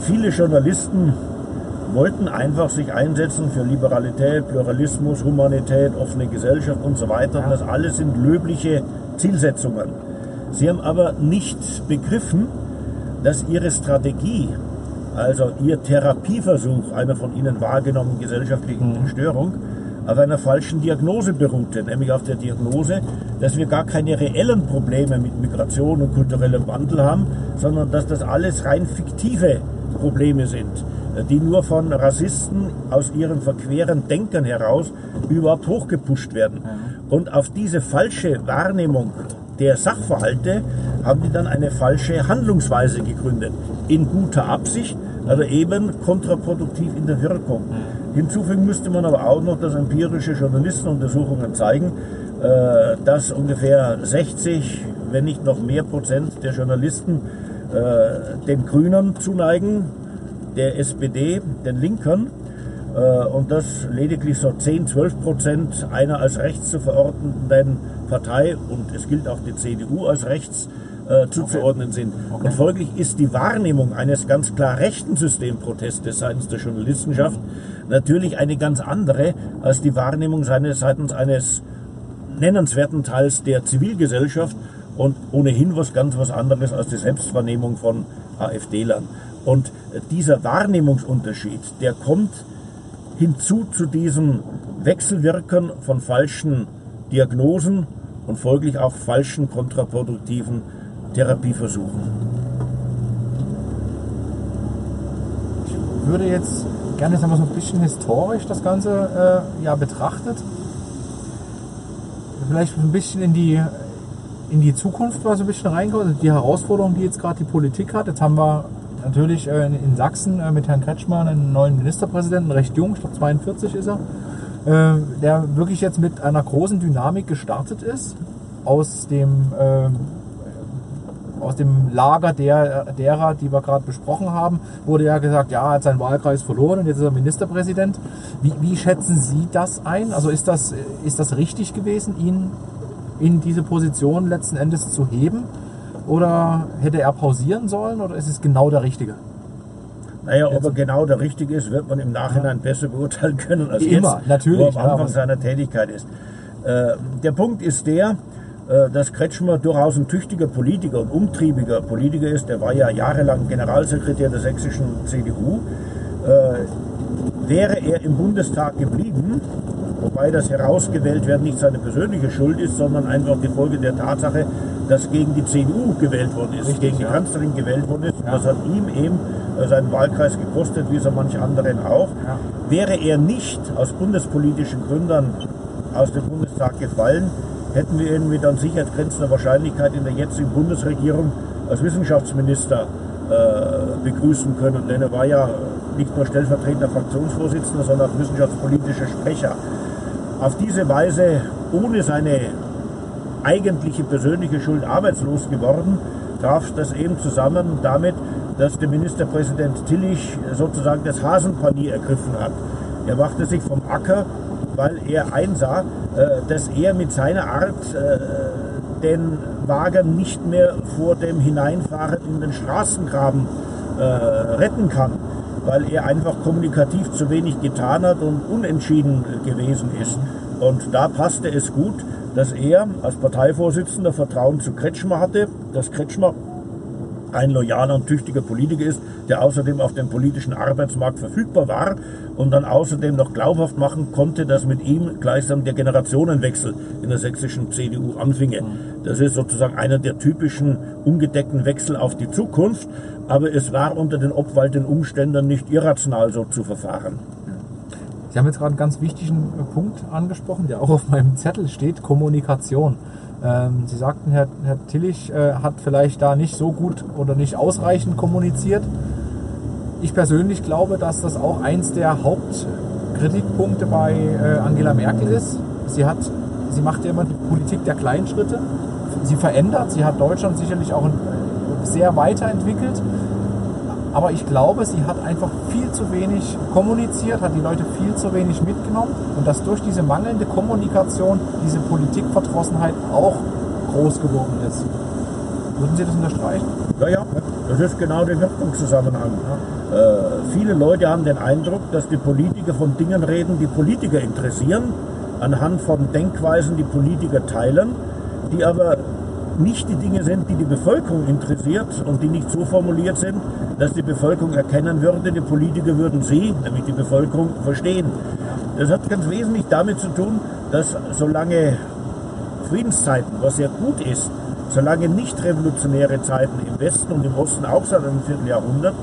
Viele Journalisten wollten einfach sich einsetzen für Liberalität, Pluralismus, Humanität, offene Gesellschaft und so weiter. Und das alles sind löbliche Zielsetzungen. Sie haben aber nicht begriffen, dass ihre Strategie, also ihr Therapieversuch einer von ihnen wahrgenommenen gesellschaftlichen Störung, auf einer falschen Diagnose beruhte, nämlich auf der Diagnose, dass wir gar keine reellen Probleme mit Migration und kulturellem Wandel haben, sondern dass das alles rein fiktive Probleme sind, die nur von Rassisten aus ihrem verqueren Denken heraus überhaupt hochgepusht werden. Und auf diese falsche Wahrnehmung der Sachverhalte haben die dann eine falsche Handlungsweise gegründet. In guter Absicht, aber eben kontraproduktiv in der Wirkung. Hinzufügen müsste man aber auch noch, dass empirische Journalistenuntersuchungen zeigen, äh, dass ungefähr 60, wenn nicht noch mehr Prozent der Journalisten äh, den Grünen zuneigen, der SPD, den Linken, äh, und dass lediglich so 10, 12 Prozent einer als rechts zu verordnenden Partei, und es gilt auch die CDU als rechts, äh, zuzuordnen sind. Und folglich ist die Wahrnehmung eines ganz klar rechten Systemprotestes seitens der Journalistenschaft natürlich eine ganz andere als die Wahrnehmung seines, seitens eines nennenswerten Teils der Zivilgesellschaft und ohnehin was ganz was anderes als die Selbstwahrnehmung von AfD-Lern. Und dieser Wahrnehmungsunterschied, der kommt hinzu zu diesem Wechselwirken von falschen Diagnosen und folglich auch falschen kontraproduktiven Therapieversuchen. Würde jetzt gerne sagen wir, so ein bisschen historisch das Ganze äh, ja, betrachtet. Vielleicht ein bisschen in die, in die Zukunft mal so ein bisschen reinkommen. Also die Herausforderungen, die jetzt gerade die Politik hat. Jetzt haben wir natürlich äh, in Sachsen äh, mit Herrn Kretschmann einen neuen Ministerpräsidenten, recht jung, ich glaube 42 ist er, äh, der wirklich jetzt mit einer großen Dynamik gestartet ist. Aus dem äh, aus dem Lager der, derer, die wir gerade besprochen haben, wurde ja gesagt, ja, er hat seinen Wahlkreis verloren und jetzt ist er Ministerpräsident. Wie, wie schätzen Sie das ein? Also ist das, ist das richtig gewesen, ihn in diese Position letzten Endes zu heben? Oder hätte er pausieren sollen oder ist es genau der Richtige? Naja, ob er genau der Richtige ist, wird man im Nachhinein besser beurteilen können als Immer, jetzt, natürlich, wo er am ja, Anfang aber- seiner Tätigkeit ist. Äh, der Punkt ist der, dass Kretschmer durchaus ein tüchtiger Politiker und umtriebiger Politiker ist. Er war ja jahrelang Generalsekretär der sächsischen CDU. Äh, wäre er im Bundestag geblieben, wobei das Herausgewählt werden nicht seine persönliche Schuld ist, sondern einfach die Folge der Tatsache, dass gegen die CDU gewählt worden ist, Richtig, gegen die ja. Kanzlerin gewählt worden ist. Ja. Das hat ihm eben äh, seinen Wahlkreis gekostet, wie so manch anderen auch. Ja. Wäre er nicht aus bundespolitischen Gründen aus dem Bundestag gefallen, hätten wir ihn mit an Sicherheit grenzender Wahrscheinlichkeit in der jetzigen Bundesregierung als Wissenschaftsminister äh, begrüßen können. Denn er war ja nicht nur stellvertretender Fraktionsvorsitzender, sondern auch wissenschaftspolitischer Sprecher. Auf diese Weise, ohne seine eigentliche persönliche Schuld arbeitslos geworden, traf das eben zusammen damit, dass der Ministerpräsident Tillich sozusagen das Hasenpanier ergriffen hat. Er machte sich vom Acker, weil er einsah, äh, dass er mit seiner Art äh, den Wagen nicht mehr vor dem Hineinfahren in den Straßengraben äh, retten kann, weil er einfach kommunikativ zu wenig getan hat und unentschieden gewesen ist. Und da passte es gut, dass er als Parteivorsitzender Vertrauen zu Kretschmer hatte, dass Kretschmer ein loyaler und tüchtiger Politiker ist, der außerdem auf dem politischen Arbeitsmarkt verfügbar war und dann außerdem noch glaubhaft machen konnte, dass mit ihm gleichsam der Generationenwechsel in der sächsischen CDU anfinge. Das ist sozusagen einer der typischen ungedeckten Wechsel auf die Zukunft, aber es war unter den obwaltenden Umständen nicht irrational so zu verfahren. Sie haben jetzt gerade einen ganz wichtigen Punkt angesprochen, der auch auf meinem Zettel steht, Kommunikation. Ähm, Sie sagten, Herr, Herr Tillich äh, hat vielleicht da nicht so gut oder nicht ausreichend kommuniziert. ich persönlich glaube, dass das auch eins der Hauptkritikpunkte bei äh, Angela Merkel ist. Sie hat, sie macht ja immer die Politik der kleinen Schritte. Sie verändert, sie hat Deutschland sicherlich auch sehr weiterentwickelt. Aber ich glaube, sie hat einfach viel zu wenig kommuniziert, hat die Leute viel zu wenig mitgenommen und dass durch diese mangelnde Kommunikation diese Politikverdrossenheit auch groß geworden ist. Würden Sie das unterstreichen? Ja, ja, das ist genau der Wirkungszusammenhang. Ja. Äh, viele Leute haben den Eindruck, dass die Politiker von Dingen reden, die Politiker interessieren, anhand von Denkweisen, die Politiker teilen, die aber nicht die Dinge sind, die die Bevölkerung interessiert und die nicht so formuliert sind, dass die Bevölkerung erkennen würde, die Politiker würden sie, nämlich die Bevölkerung, verstehen. Das hat ganz wesentlich damit zu tun, dass solange Friedenszeiten, was sehr gut ist, solange nicht revolutionäre Zeiten im Westen und im Osten auch seit einem Vierteljahrhundert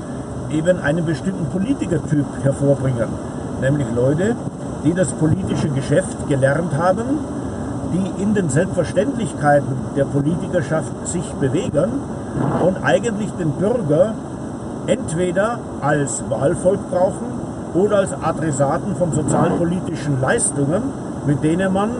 eben einen bestimmten Politikertyp hervorbringen. Nämlich Leute, die das politische Geschäft gelernt haben, die in den Selbstverständlichkeiten der Politikerschaft sich bewegen und eigentlich den Bürger entweder als Wahlvolk brauchen oder als Adressaten von sozialpolitischen Leistungen, mit denen man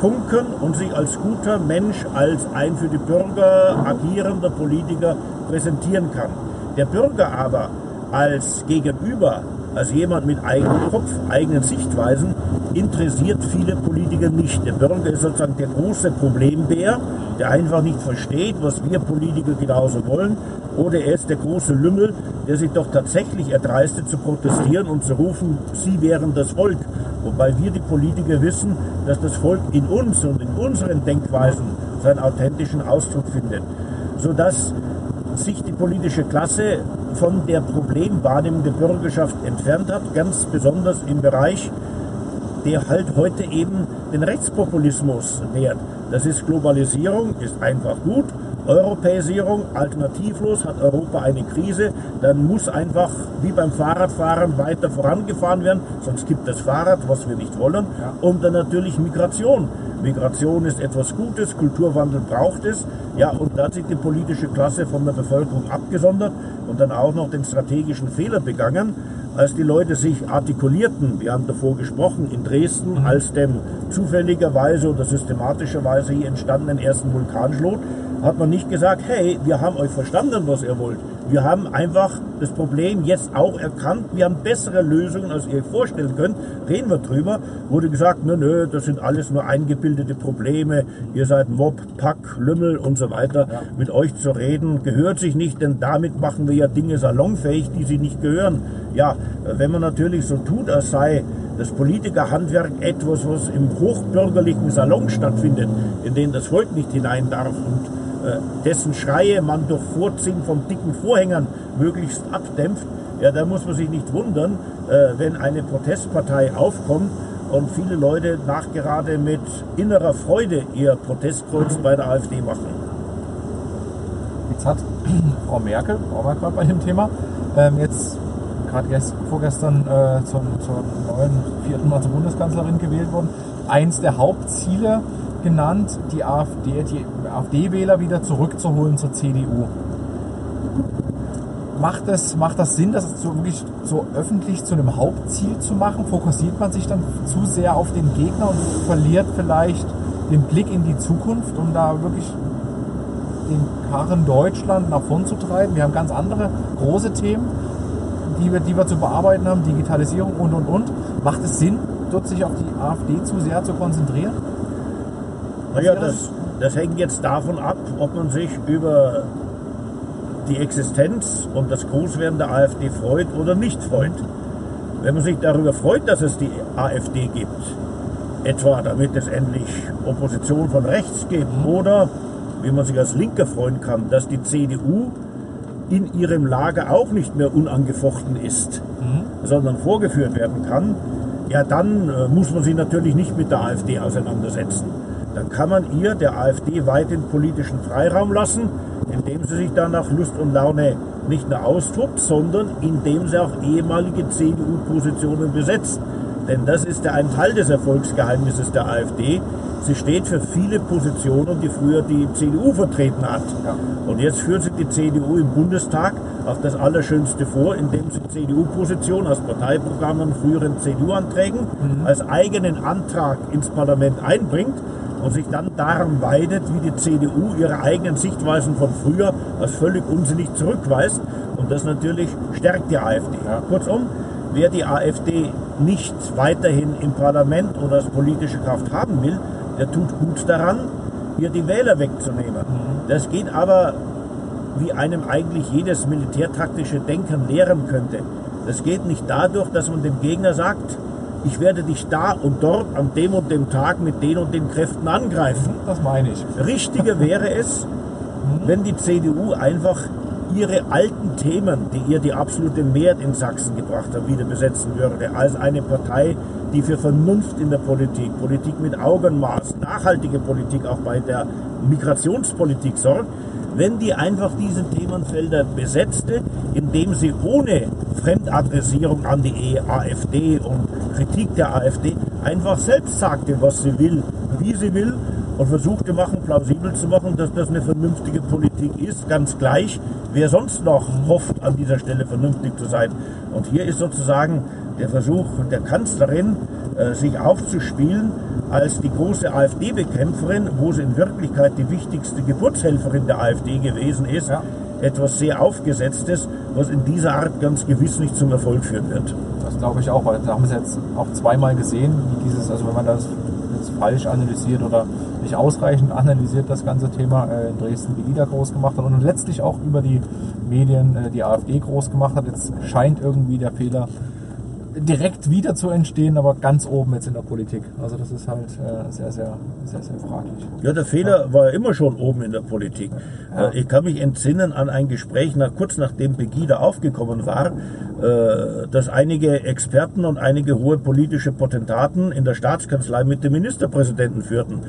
punkten und sich als guter Mensch, als ein für die Bürger agierender Politiker präsentieren kann. Der Bürger aber als Gegenüber, als jemand mit eigenem Kopf, eigenen Sichtweisen, interessiert viele Politiker nicht. Der Bürger ist sozusagen der große Problembär, der einfach nicht versteht, was wir Politiker genauso wollen. Oder er ist der große Lümmel, der sich doch tatsächlich erdreistet zu protestieren und zu rufen, sie wären das Volk. Wobei wir die Politiker wissen, dass das Volk in uns und in unseren Denkweisen seinen authentischen Ausdruck findet. Sodass sich die politische Klasse von der Problemwahrnehmung der Bürgerschaft entfernt hat, ganz besonders im Bereich, der halt heute eben den Rechtspopulismus nährt. Das ist Globalisierung, ist einfach gut. Europäisierung, alternativlos, hat Europa eine Krise, dann muss einfach wie beim Fahrradfahren weiter vorangefahren werden, sonst gibt das Fahrrad, was wir nicht wollen. Ja. Und dann natürlich Migration. Migration ist etwas Gutes, Kulturwandel braucht es. Ja, und da hat sich die politische Klasse von der Bevölkerung abgesondert und dann auch noch den strategischen Fehler begangen, als die Leute sich artikulierten, wir haben davor gesprochen, in Dresden, mhm. als dem zufälligerweise oder systematischerweise hier entstandenen ersten Vulkanschlot, hat man nicht gesagt, hey, wir haben euch verstanden, was ihr wollt. Wir haben einfach das Problem jetzt auch erkannt. Wir haben bessere Lösungen, als ihr euch vorstellen könnt. Reden wir drüber. Wurde gesagt, nö, nö, das sind alles nur eingebildete Probleme. Ihr seid Mob, Pack, Lümmel und so weiter. Ja. Mit euch zu reden gehört sich nicht, denn damit machen wir ja Dinge salonfähig, die sie nicht gehören. Ja, wenn man natürlich so tut, als sei das Politikerhandwerk etwas, was im hochbürgerlichen Salon stattfindet, in den das Volk nicht hinein darf und dessen Schreie man durch Vorziehen von dicken Vorhängern möglichst abdämpft, ja, da muss man sich nicht wundern, äh, wenn eine Protestpartei aufkommt und viele Leute nachgerade mit innerer Freude ihr Protestkreuz bei der AfD machen. Jetzt hat Frau Merkel, auch mal gerade bei dem Thema, ähm, jetzt gerade vorgestern äh, zum, zur neuen vierten Mal zur Bundeskanzlerin gewählt worden. Eins der Hauptziele genannt, die AfD, AfD-Wähler wieder zurückzuholen zur CDU. Macht das, macht das Sinn, das so wirklich so öffentlich zu einem Hauptziel zu machen? Fokussiert man sich dann zu sehr auf den Gegner und verliert vielleicht den Blick in die Zukunft, um da wirklich den Karren Deutschland nach vorn zu treiben? Wir haben ganz andere große Themen, die wir, die wir zu bearbeiten haben, Digitalisierung und und und. Macht es Sinn, dort sich auf die AfD zu sehr zu konzentrieren? Naja, das, das hängt jetzt davon ab, ob man sich über die Existenz und das Großwerden der AfD freut oder nicht freut. Wenn man sich darüber freut, dass es die AfD gibt, etwa damit es endlich Opposition von rechts gibt, oder wie man sich als Linker freuen kann, dass die CDU in ihrem Lager auch nicht mehr unangefochten ist, mhm. sondern vorgeführt werden kann, ja dann äh, muss man sich natürlich nicht mit der AfD auseinandersetzen dann kann man ihr, der AfD, weiten politischen Freiraum lassen, indem sie sich dann nach Lust und Laune nicht nur austobt, sondern indem sie auch ehemalige CDU-Positionen besetzt. Denn das ist ja ein Teil des Erfolgsgeheimnisses der AfD. Sie steht für viele Positionen, die früher die CDU vertreten hat. Ja. Und jetzt führt sie die CDU im Bundestag auf das Allerschönste vor, indem sie CDU-Position aus Parteiprogrammen, früheren CDU-Anträgen als eigenen Antrag ins Parlament einbringt und sich dann daran weidet, wie die CDU ihre eigenen Sichtweisen von früher als völlig unsinnig zurückweist. Und das natürlich stärkt die AfD. Ja. Kurzum, wer die AfD nicht weiterhin im Parlament oder als politische Kraft haben will, der tut gut daran, hier die Wähler wegzunehmen. Das geht aber, wie einem eigentlich jedes militärtaktische Denken lehren könnte. Das geht nicht dadurch, dass man dem Gegner sagt, ich werde dich da und dort an dem und dem Tag mit den und den Kräften angreifen. Das meine ich. Richtiger wäre es, wenn die CDU einfach ihre alten Themen, die ihr die absolute Mehrheit in Sachsen gebracht hat, wieder besetzen würde, als eine Partei, die für Vernunft in der Politik, Politik mit Augenmaß, nachhaltige Politik auch bei der Migrationspolitik sorgt, wenn die einfach diese Themenfelder besetzte, indem sie ohne Fremdadressierung an die AfD und Kritik der AfD einfach selbst sagte, was sie will, wie sie will und versuchte machen, plausibel zu machen, dass das eine vernünftige Politik ist, ganz gleich, wer sonst noch hofft, an dieser Stelle vernünftig zu sein. Und hier ist sozusagen der Versuch der Kanzlerin, äh, sich aufzuspielen als die große AfD-Bekämpferin, wo sie in Wirklichkeit die wichtigste Geburtshelferin der AfD gewesen ist, Ja. Etwas sehr Aufgesetztes, was in dieser Art ganz gewiss nicht zum Erfolg führen wird. Das glaube ich auch, weil da haben wir es jetzt auch zweimal gesehen, wie dieses, also wenn man das jetzt falsch analysiert oder nicht ausreichend analysiert, das ganze Thema äh, in Dresden die IDA groß gemacht hat und letztlich auch über die Medien äh, die AfD groß gemacht hat. Jetzt scheint irgendwie der Fehler direkt wieder zu entstehen, aber ganz oben jetzt in der Politik. Also das ist halt äh, sehr, sehr, sehr, sehr fraglich. Ja, der Fehler war ja immer schon oben in der Politik. Ja. Äh, Ich kann mich entsinnen an ein Gespräch, nach, kurz nachdem Pegida aufgekommen war, äh, dass einige Experten und einige hohe politische Potentaten in der Staatskanzlei mit dem Ministerpräsidenten führten.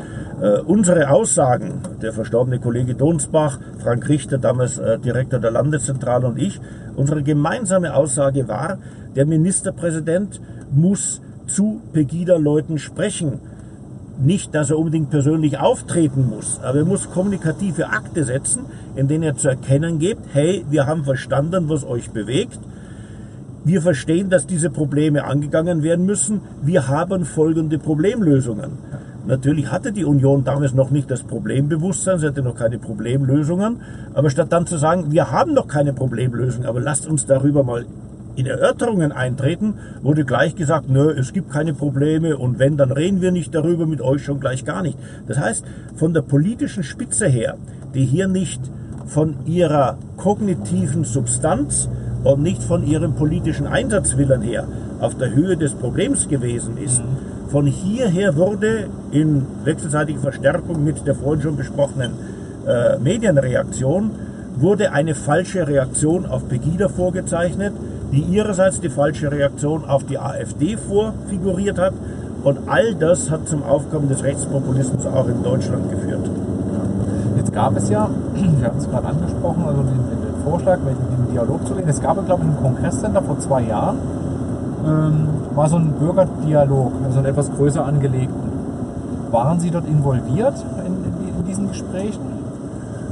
Äh, Unsere Aussagen, der verstorbene Kollege Donsbach, Frank Richter, damals Direktor der Landeszentrale und ich, unsere gemeinsame Aussage war, der Ministerpräsident muss zu Pegida-Leuten sprechen nicht, dass er unbedingt persönlich auftreten muss, aber er muss kommunikative Akte setzen, in denen er zu erkennen gibt, hey, wir haben verstanden, was euch bewegt. Wir verstehen, dass diese Probleme angegangen werden müssen. Wir haben folgende Problemlösungen. Natürlich hatte die Union damals noch nicht das Problembewusstsein, sie hatte noch keine Problemlösungen. Aber statt dann zu sagen, wir haben noch keine Problemlösung, aber lasst uns darüber mal in Erörterungen eintreten, wurde gleich gesagt, nö, es gibt keine Probleme und wenn, dann reden wir nicht darüber, mit euch schon gleich gar nicht. Das heißt, von der politischen Spitze her, die hier nicht von ihrer kognitiven Substanz und nicht von ihrem politischen Einsatzwillen her auf der Höhe des Problems gewesen ist, von hierher wurde in wechselseitiger Verstärkung mit der vorhin schon besprochenen äh, Medienreaktion, wurde eine falsche Reaktion auf Pegida vorgezeichnet, die ihrerseits die falsche Reaktion auf die AfD vorfiguriert hat. Und all das hat zum Aufkommen des Rechtspopulismus auch in Deutschland geführt. Jetzt gab es ja, wir hatten es gerade angesprochen, also den, den Vorschlag, dem Dialog zu gehen. Es gab, glaube ich, im Kongresscenter vor zwei Jahren, ähm, war so ein Bürgerdialog, also ein etwas größer angelegten. Waren Sie dort involviert in, in, in diesen Gesprächen?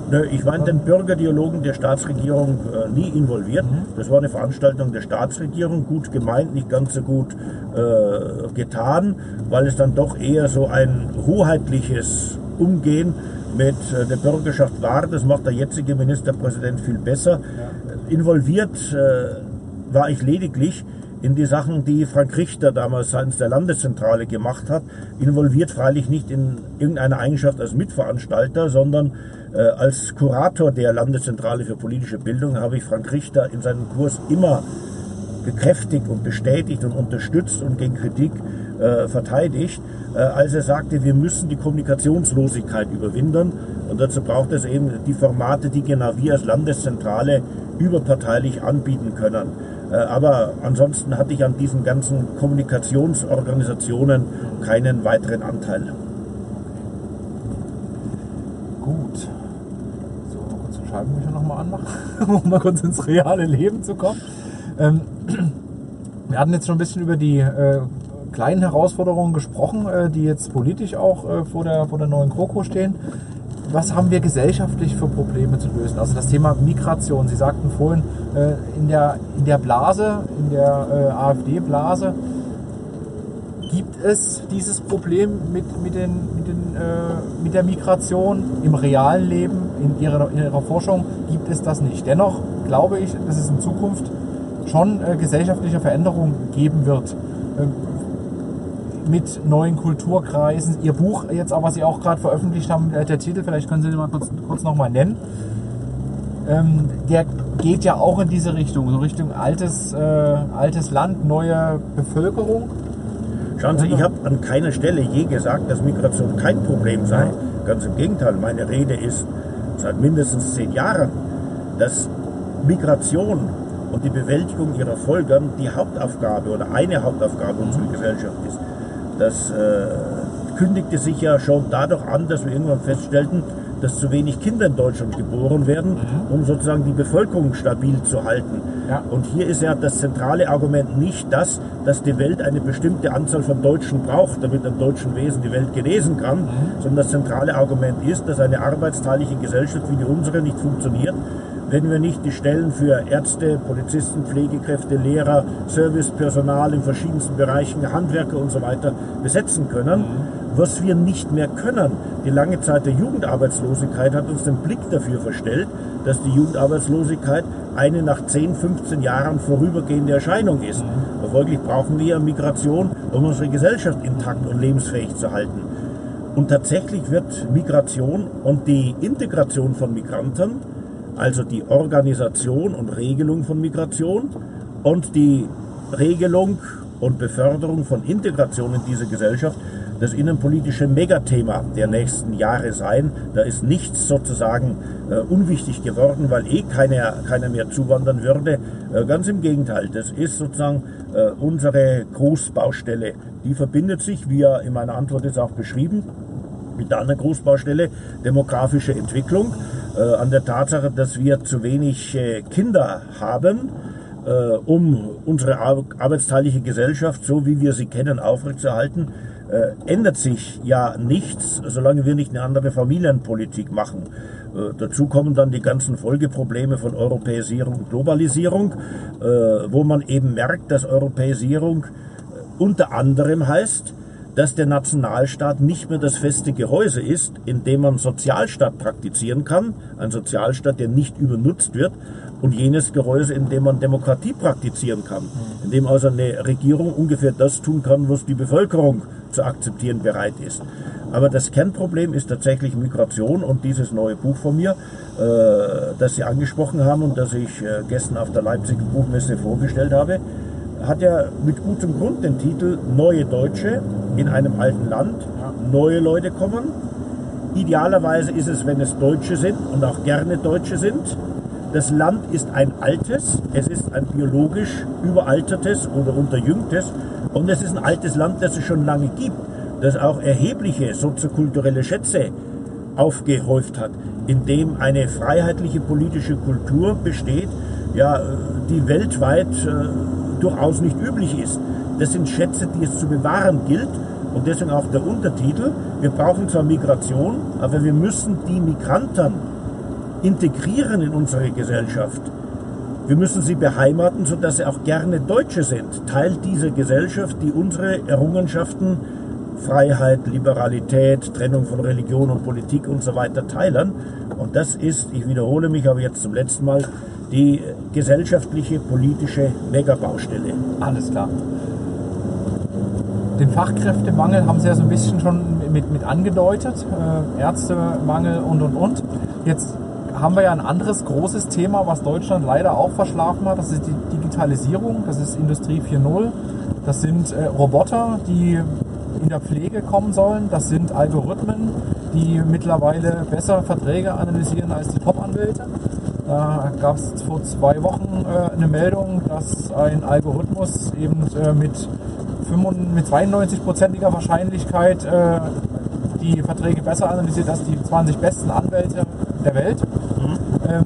Nö, Ich war in den Bürgerdialogen der Staatsregierung äh, nie involviert. Das war eine Veranstaltung der Staatsregierung, gut gemeint, nicht ganz so gut äh, getan, weil es dann doch eher so ein hoheitliches Umgehen mit äh, der Bürgerschaft war. Das macht der jetzige Ministerpräsident viel besser. Involviert äh, war ich lediglich in die Sachen, die Frank Richter damals seitens der Landeszentrale gemacht hat. Involviert freilich nicht in irgendeiner Eigenschaft als Mitveranstalter, sondern äh, als Kurator der Landeszentrale für politische Bildung habe ich Frank Richter in seinem Kurs immer bekräftigt und bestätigt und unterstützt und gegen Kritik äh, verteidigt, äh, als er sagte, wir müssen die Kommunikationslosigkeit überwinden. Und dazu braucht es eben die Formate, die genau wir als Landeszentrale überparteilich anbieten können. Äh, aber ansonsten hatte ich an diesen ganzen Kommunikationsorganisationen keinen weiteren Anteil. Gut. So, mal kurz den Scheibenwischer nochmal anmachen, um mal kurz ins reale Leben zu kommen. Ähm, wir hatten jetzt schon ein bisschen über die äh, kleinen Herausforderungen gesprochen, äh, die jetzt politisch auch vor, der, vor der neuen GroKo stehen. Was haben wir gesellschaftlich für Probleme zu lösen? Also das Thema Migration. Sie sagten vorhin, äh, in, der, in der Blase, in der äh, AfD-Blase, gibt es dieses Problem mit, mit, den, mit, den, äh, mit der Migration im realen Leben, in ihrer, in ihrer Forschung gibt es das nicht. Dennoch glaube ich, dass es in Zukunft schon gesellschaftliche Veränderungen geben wird. Ähm, mit neuen Kulturkreisen. Ihr Buch jetzt aber, was Sie auch gerade veröffentlicht haben, äh, der Titel, vielleicht können Sie den mal kurz, kurz nochmal nennen. Ähm, der geht ja auch in diese Richtung, so Richtung altes, äh, altes Land, neue Bevölkerung. Schauen Sie, ich habe an keiner Stelle je gesagt, dass Migration kein Problem sei. Ganz im Gegenteil, meine Rede ist seit mindestens zehn Jahren, dass Migration und die Bewältigung ihrer Folgen die Hauptaufgabe oder eine Hauptaufgabe unserer Gesellschaft ist. Das äh, kündigte sich ja schon dadurch an, dass wir irgendwann feststellten, dass zu wenig Kinder in Deutschland geboren werden, mhm. um sozusagen die Bevölkerung stabil zu halten. Ja. Und hier ist ja das zentrale Argument nicht das, dass die Welt eine bestimmte Anzahl von Deutschen braucht, damit ein deutschen Wesen die Welt genesen kann, mhm. sondern das zentrale Argument ist, dass eine arbeitsteilige Gesellschaft wie die unsere nicht funktioniert, wenn wir nicht die Stellen für Ärzte, Polizisten, Pflegekräfte, Lehrer, Servicepersonal in verschiedensten Bereichen, Handwerker und so weiter besetzen können. Was wir nicht mehr können, die lange Zeit der Jugendarbeitslosigkeit hat uns den Blick dafür verstellt, dass die Jugendarbeitslosigkeit eine nach 10, 15 Jahren vorübergehende Erscheinung ist. Und folglich brauchen wir Migration, um unsere Gesellschaft intakt und lebensfähig zu halten. Und tatsächlich wird Migration und die Integration von Migranten also die Organisation und Regelung von Migration und die Regelung und Beförderung von Integration in diese Gesellschaft das innenpolitische Megathema der nächsten Jahre sein. Da ist nichts sozusagen äh, unwichtig geworden, weil eh keiner, keiner mehr zuwandern würde. Äh, ganz im Gegenteil, das ist sozusagen äh, unsere Großbaustelle. Die verbindet sich, wie ja in meiner Antwort jetzt auch beschrieben, mit der anderen Großbaustelle, demografische Entwicklung äh, an der Tatsache, dass wir zu wenig äh, Kinder haben, äh, um unsere arbeitsteilige Gesellschaft, so wie wir sie kennen, aufrechtzuerhalten, äh, ändert sich ja nichts, solange wir nicht eine andere Familienpolitik machen. Äh, dazu kommen dann die ganzen Folgeprobleme von Europäisierung und Globalisierung, äh, wo man eben merkt, dass Europäisierung unter anderem heißt, dass der Nationalstaat nicht mehr das feste Gehäuse ist, in dem man Sozialstaat praktizieren kann, ein Sozialstaat, der nicht übernutzt wird, und jenes Gehäuse, in dem man Demokratie praktizieren kann, in dem also eine Regierung ungefähr das tun kann, was die Bevölkerung zu akzeptieren bereit ist. Aber das Kernproblem ist tatsächlich Migration und dieses neue Buch von mir, äh, das Sie angesprochen haben und das ich äh, gestern auf der Leipziger Buchmesse vorgestellt habe, hat ja mit gutem Grund den Titel Neue Deutsche in einem alten Land. Neue Leute kommen. Idealerweise ist es, wenn es Deutsche sind und auch gerne Deutsche sind. Das Land ist ein altes, es ist ein biologisch überaltertes oder unterjüngtes und es ist ein altes Land, das es schon lange gibt, das auch erhebliche soziokulturelle Schätze aufgehäuft hat, in dem eine freiheitliche politische Kultur besteht, ja, die weltweit äh, durchaus nicht üblich ist. Das sind Schätze, die es zu bewahren gilt und deswegen auch der Untertitel. Wir brauchen zwar Migration, aber wir müssen die Migranten integrieren in unsere Gesellschaft. Wir müssen sie beheimaten, sodass sie auch gerne Deutsche sind, Teil dieser Gesellschaft, die unsere Errungenschaften, Freiheit, Liberalität, Trennung von Religion und Politik und so weiter teilen. Und das ist, ich wiederhole mich aber jetzt zum letzten Mal, die gesellschaftliche, politische Megabaustelle. Alles klar. Den Fachkräftemangel haben Sie ja so ein bisschen schon mit, mit angedeutet. Äh, Ärztemangel und und und. Jetzt haben wir ja ein anderes großes Thema, was Deutschland leider auch verschlafen hat. Das ist die Digitalisierung, das ist Industrie 4.0. Das sind äh, Roboter, die in der Pflege kommen sollen. Das sind Algorithmen, die mittlerweile besser Verträge analysieren als die Top-Anwälte. Da gab es vor zwei Wochen äh, eine Meldung, dass ein Algorithmus eben äh, mit, 95, mit 92-prozentiger Wahrscheinlichkeit äh, die Verträge besser analysiert als die 20 besten Anwälte der Welt. Mhm. Ähm,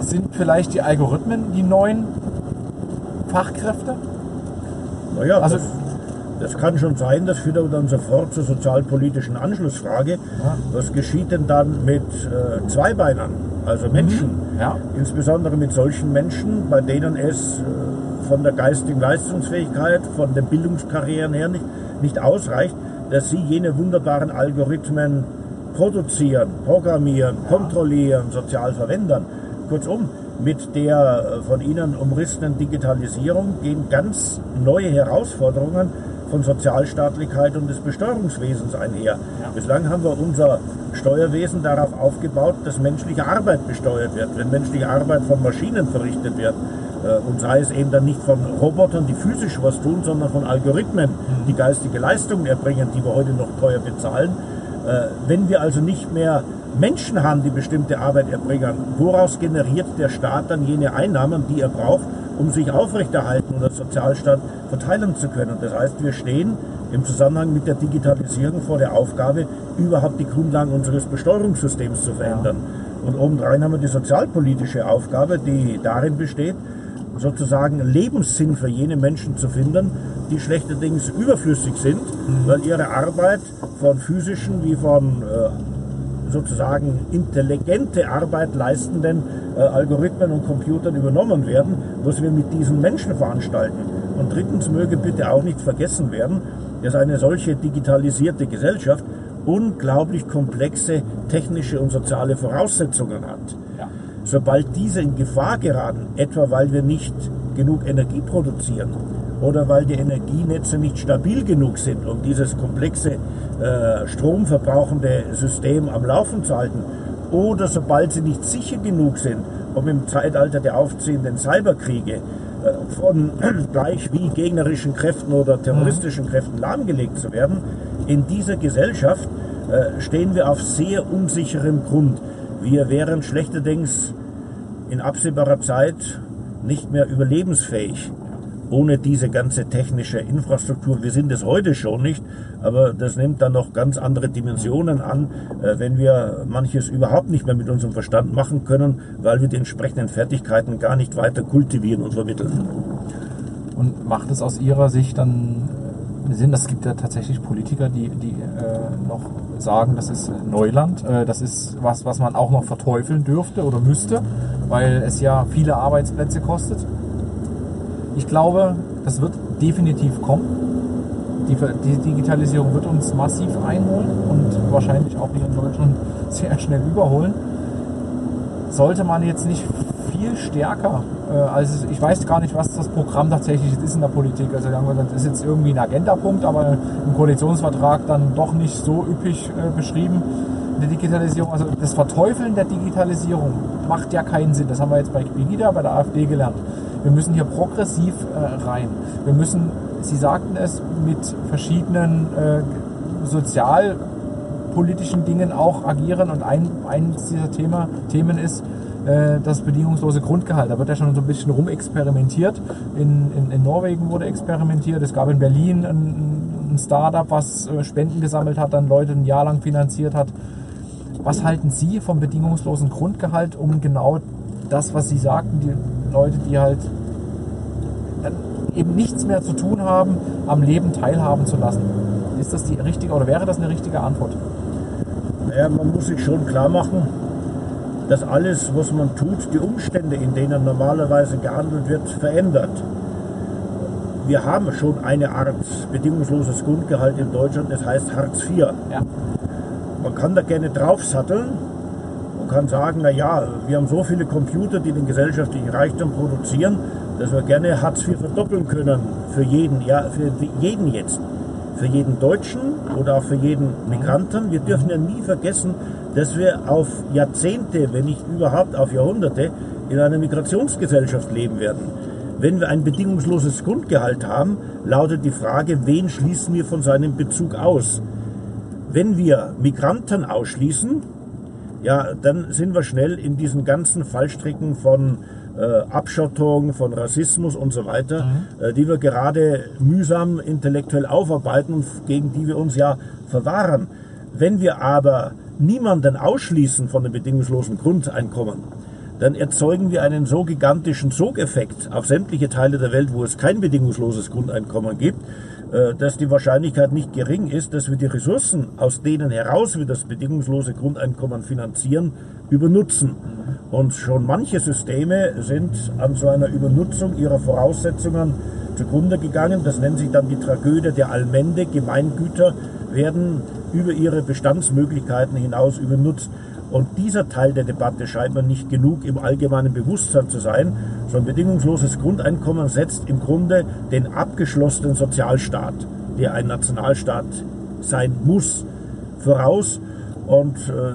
sind vielleicht die Algorithmen die neuen Fachkräfte? Naja, also, Das kann schon sein, das führt aber dann sofort zur sozialpolitischen Anschlussfrage. Was geschieht denn dann mit äh, Zweibeinern, also Menschen? Ja. Insbesondere mit solchen Menschen, bei denen es äh, von der geistigen Leistungsfähigkeit, von den Bildungskarrieren her nicht, nicht ausreicht, dass sie jene wunderbaren Algorithmen produzieren, programmieren, kontrollieren, sozial verwenden. Kurzum, mit der äh, von Ihnen umrissenen Digitalisierung gehen ganz neue Herausforderungen von Sozialstaatlichkeit und des Besteuerungswesens einher. Bislang haben wir unser Steuerwesen darauf aufgebaut, dass menschliche Arbeit besteuert wird. Wenn menschliche Arbeit von Maschinen verrichtet wird, äh, und sei es eben dann nicht von Robotern, die physisch was tun, sondern von Algorithmen, die geistige Leistungen erbringen, die wir heute noch teuer bezahlen. Äh, wenn wir also nicht mehr Menschen haben, die bestimmte Arbeit erbringen, woraus generiert der Staat dann jene Einnahmen, die er braucht, um sich aufrechterhalten oder Sozialstaat verteilen zu können? Das heißt, wir stehen im Zusammenhang mit der Digitalisierung vor der Aufgabe, überhaupt die Grundlagen unseres Besteuerungssystems zu verändern. Und obendrein haben wir die sozialpolitische Aufgabe, die darin besteht, sozusagen Lebenssinn für jene Menschen zu finden, die schlechterdings überflüssig sind, weil ihre Arbeit von physischen wie von äh, sozusagen intelligente Arbeit leistenden äh, Algorithmen und Computern übernommen werden, was wir mit diesen Menschen veranstalten. Und drittens möge bitte auch nicht vergessen werden, dass eine solche digitalisierte Gesellschaft unglaublich komplexe technische und soziale Voraussetzungen hat. Ja. Sobald diese in Gefahr geraten, etwa weil wir nicht genug Energie produzieren oder weil die Energienetze nicht stabil genug sind, um dieses komplexe äh, stromverbrauchende System am Laufen zu halten, oder sobald sie nicht sicher genug sind, um im Zeitalter der aufziehenden Cyberkriege äh, von gleich wie gegnerischen Kräften oder terroristischen Kräften lahmgelegt zu werden, in dieser Gesellschaft äh, stehen wir auf sehr unsicherem Grund. Wir wären schlechterdings in absehbarer Zeit nicht mehr überlebensfähig ohne diese ganze technische Infrastruktur. Wir sind es heute schon nicht, aber das nimmt dann noch ganz andere Dimensionen an, äh, wenn wir manches überhaupt nicht mehr mit unserem Verstand machen können, weil wir die entsprechenden Fertigkeiten gar nicht weiter kultivieren und vermitteln. Und macht es aus Ihrer Sicht dann Sinn? Es gibt ja tatsächlich Politiker, die, die äh, noch sagen, das ist Neuland, äh, das ist was, was man auch noch verteufeln dürfte oder müsste, weil es ja viele Arbeitsplätze kostet. Ich glaube, das wird definitiv kommen. Die, die Digitalisierung wird uns massiv einholen und wahrscheinlich auch hier in Deutschland sehr schnell überholen. Sollte man jetzt nicht viel stärker, äh, also ich weiß gar nicht, was das Programm tatsächlich ist in der Politik. Also das ist jetzt irgendwie ein Agendapunkt, aber im Koalitionsvertrag dann doch nicht so üppig äh, beschrieben. Die Digitalisierung, also das Verteufeln der Digitalisierung macht ja keinen Sinn. Das haben wir jetzt bei Pegida, bei der AfD gelernt. Wir müssen hier progressiv äh, rein. Wir müssen, Sie sagten es, mit verschiedenen äh, sozialpolitischen Dingen auch agieren. Und ein, eines dieser Thema, Themen ist äh, das bedingungslose Grundgehalt. Da wird ja schon so ein bisschen rumexperimentiert. In, in, in Norwegen wurde experimentiert. Es gab in Berlin ein, ein Startup, was äh, Spenden gesammelt hat, dann Leute ein Jahr lang finanziert hat. Was halten Sie vom bedingungslosen Grundgehalt, um genau das, was Sie sagten, die Leute, die halt dann eben nichts mehr zu tun haben, am Leben teilhaben zu lassen. Ist das die richtige oder wäre das eine richtige Antwort? Naja, man muss sich schon klar machen, dass alles, was man tut, die Umstände, in denen normalerweise gehandelt wird, verändert. Wir haben schon eine Art bedingungsloses Grundgehalt in Deutschland, das heißt Hartz IV. Ja. Man kann da gerne draufsatteln und kann sagen, na ja, wir haben so viele Computer, die den gesellschaftlichen Reichtum produzieren, dass wir gerne Hartz IV verdoppeln können für jeden, ja, für jeden jetzt. Für jeden Deutschen oder auch für jeden Migranten. Wir dürfen ja nie vergessen, dass wir auf Jahrzehnte, wenn nicht überhaupt auf Jahrhunderte, in einer Migrationsgesellschaft leben werden. Wenn wir ein bedingungsloses Grundgehalt haben, lautet die Frage, wen schließen wir von seinem Bezug aus? Wenn wir Migranten ausschließen, ja, dann sind wir schnell in diesen ganzen Fallstricken von äh, Abschottung, von Rassismus und so weiter, mhm. äh, die wir gerade mühsam intellektuell aufarbeiten und gegen die wir uns ja verwahren. Wenn wir aber niemanden ausschließen von dem bedingungslosen Grundeinkommen, dann erzeugen wir einen so gigantischen Sogeffekt auf sämtliche Teile der Welt, wo es kein bedingungsloses Grundeinkommen gibt, dass die Wahrscheinlichkeit nicht gering ist, dass wir die Ressourcen, aus denen heraus wir das bedingungslose Grundeinkommen finanzieren, übernutzen. Und schon manche Systeme sind an so einer Übernutzung ihrer Voraussetzungen zugrunde gegangen. Das nennt sich dann die Tragödie der Allmende. Gemeingüter werden über ihre Bestandsmöglichkeiten hinaus übernutzt. Und dieser Teil der Debatte scheint mir nicht genug im allgemeinen Bewusstsein zu sein. So ein bedingungsloses Grundeinkommen setzt im Grunde den abgeschlossenen Sozialstaat, der ein Nationalstaat sein muss, voraus. Und äh,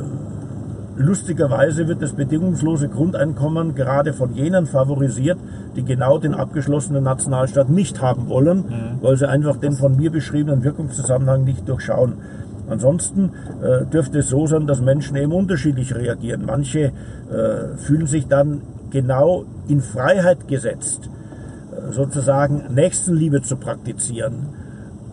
lustigerweise wird das bedingungslose Grundeinkommen gerade von jenen favorisiert, die genau den abgeschlossenen Nationalstaat nicht haben wollen, mhm. weil sie einfach den von mir beschriebenen Wirkungszusammenhang nicht durchschauen. Ansonsten äh, dürfte es so sein, dass Menschen eben unterschiedlich reagieren. Manche äh, fühlen sich dann genau in Freiheit gesetzt, äh, sozusagen Nächstenliebe zu praktizieren,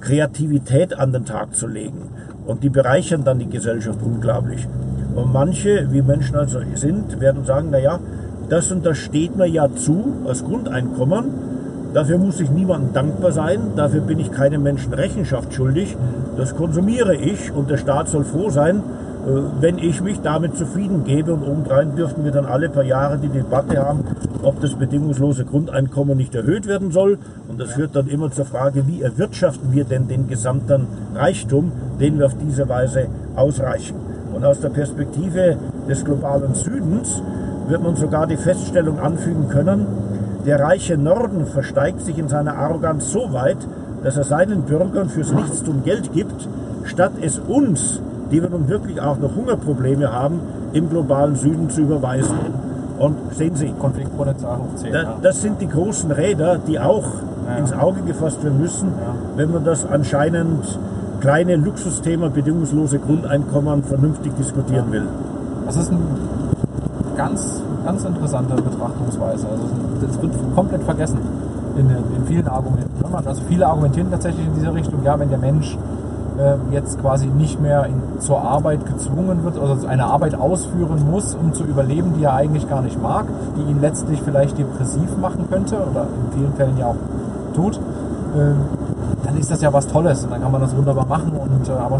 Kreativität an den Tag zu legen. Und die bereichern dann die Gesellschaft unglaublich. Und manche, wie Menschen also sind, werden sagen, naja, das und das steht mir ja zu als Grundeinkommen Dafür muss ich niemandem dankbar sein, dafür bin ich keinem Menschen Rechenschaft schuldig. Das konsumiere ich und der Staat soll froh sein, äh, wenn ich mich damit zufrieden gebe. Und obendrein dürften wir dann alle paar Jahre die Debatte haben, ob das bedingungslose Grundeinkommen nicht erhöht werden soll. Und das führt dann immer zur Frage, wie erwirtschaften wir denn den gesamten Reichtum, den wir auf diese Weise ausreichen. Und aus der Perspektive des globalen Südens wird man sogar die Feststellung anfügen können, der reiche Norden versteigt sich in seiner Arroganz so weit, dass er seinen Bürgern fürs Nichtstun Geld gibt, statt es uns, die wir nun wirklich auch noch Hungerprobleme haben, im globalen Süden zu überweisen. Und sehen Sie, Konfliktpotenzial hoch 10. Da, das sind die großen Räder, die auch ja. ins Auge gefasst werden müssen, ja. wenn man das anscheinend kleine Luxusthema bedingungslose Grundeinkommen vernünftig diskutieren ja. will. Das ist ein ganz, ganz interessante Betrachtungsweise. Also das wird komplett vergessen in, in vielen Argumenten. Also viele argumentieren tatsächlich in diese Richtung, ja, wenn der Mensch äh, jetzt quasi nicht mehr in, zur Arbeit gezwungen wird, also eine Arbeit ausführen muss, um zu überleben, die er eigentlich gar nicht mag, die ihn letztlich vielleicht depressiv machen könnte oder in vielen Fällen ja auch tut, äh, dann ist das ja was Tolles und dann kann man das wunderbar machen. Und äh, aber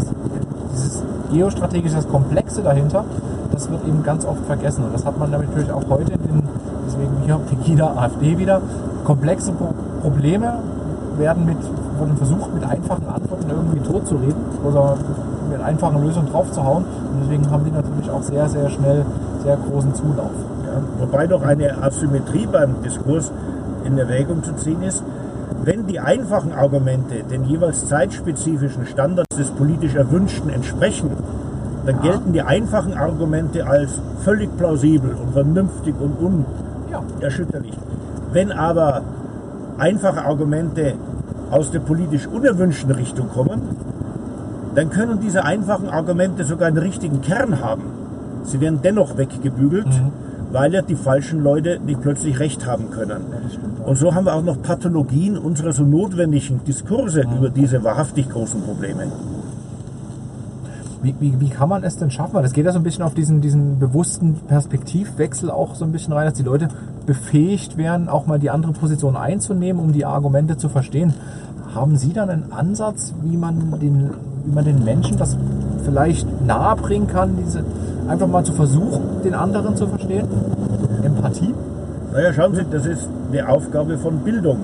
dieses geostrategische, Komplexe dahinter, das wird eben ganz oft vergessen. Und das hat man natürlich auch heute in den, deswegen hier Pegida, AfD wieder. Komplexe Pro Probleme werden mit, wurden versucht, mit einfachen Antworten irgendwie totzureden oder mit einfachen Lösungen draufzuhauen. Und deswegen haben die natürlich auch sehr, sehr schnell sehr großen Zulauf. Ja, wobei doch eine Asymmetrie beim Diskurs in Erwägung zu ziehen ist. Wenn die einfachen Argumente den jeweils zeitspezifischen Standards des politisch Erwünschten entsprechen, dann gelten die einfachen Argumente als völlig plausibel und vernünftig und unerschütterlich. Wenn aber einfache Argumente aus der politisch unerwünschten Richtung kommen, dann können diese einfachen Argumente sogar einen richtigen Kern haben. Sie werden dennoch weggebügelt, mhm. weil ja die falschen Leute nicht plötzlich recht haben können. Und so haben wir auch noch Pathologien unserer so notwendigen Diskurse mhm. über diese wahrhaftig großen Probleme. Wie, wie, wie kann man es denn schaffen? Das geht ja so ein bisschen auf diesen, diesen bewussten Perspektivwechsel auch so ein bisschen rein, dass die Leute befähigt werden, auch mal die andere Position einzunehmen, um die Argumente zu verstehen. Haben Sie dann einen Ansatz, wie man den, wie man den Menschen das vielleicht nahebringen kann, diese, einfach mal zu versuchen, den anderen zu verstehen? Empathie? Naja, schauen Sie, das ist eine Aufgabe von Bildung.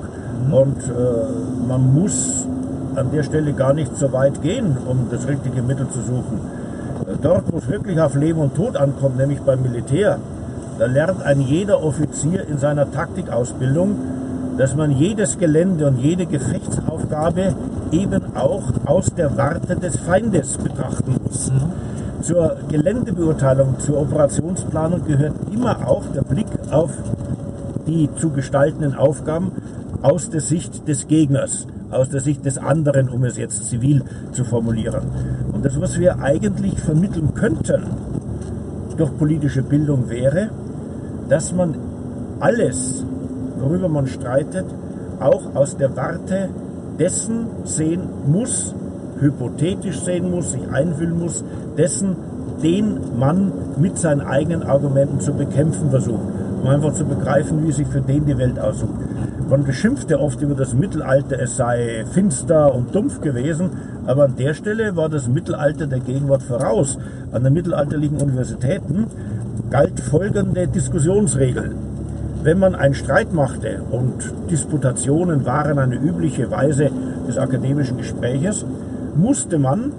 Mhm. Und äh, man muss an der Stelle gar nicht so weit gehen, um das richtige Mittel zu suchen. Äh, dort, wo es wirklich auf Leben und Tod ankommt, nämlich beim Militär, da lernt ein jeder Offizier in seiner Taktikausbildung, dass man jedes Gelände und jede Gefechtsaufgabe eben auch aus der Warte des Feindes betrachten muss. Mhm. Zur Geländebeurteilung, zur Operationsplanung gehört immer auch der Blick auf die zu gestaltenden Aufgaben aus der Sicht des Gegners aus der Sicht des anderen, um es jetzt zivil zu formulieren. Und das, was wir eigentlich vermitteln könnten durch politische Bildung wäre, dass man alles, worüber man streitet, auch aus der Warte dessen sehen muss, hypothetisch sehen muss, sich einfühlen muss, dessen, den man mit seinen eigenen Argumenten zu bekämpfen versucht. um einfach zu begreifen, wie sich für den die Welt aussucht. Man geschimpfte oft über das Mittelalter, es sei finster und dumpf gewesen, aber an der Stelle war das Mittelalter der Gegenwart voraus. An den mittelalterlichen Universitäten galt folgende Diskussionsregel. Wenn man einen Streit machte und Disputationen waren eine übliche Weise des akademischen Gespräches, musste man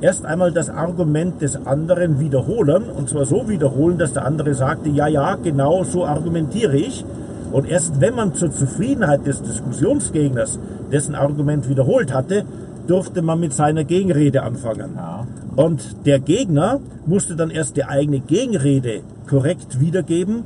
erst einmal das Argument des anderen wiederholen, und zwar so wiederholen, dass der andere sagte, ja, ja, genau so argumentiere ich. Und erst wenn man zur Zufriedenheit des Diskussionsgegners dessen Argument wiederholt hatte, durfte man mit seiner Gegenrede anfangen. Ja. Und der Gegner musste dann erst die eigene Gegenrede korrekt wiedergeben,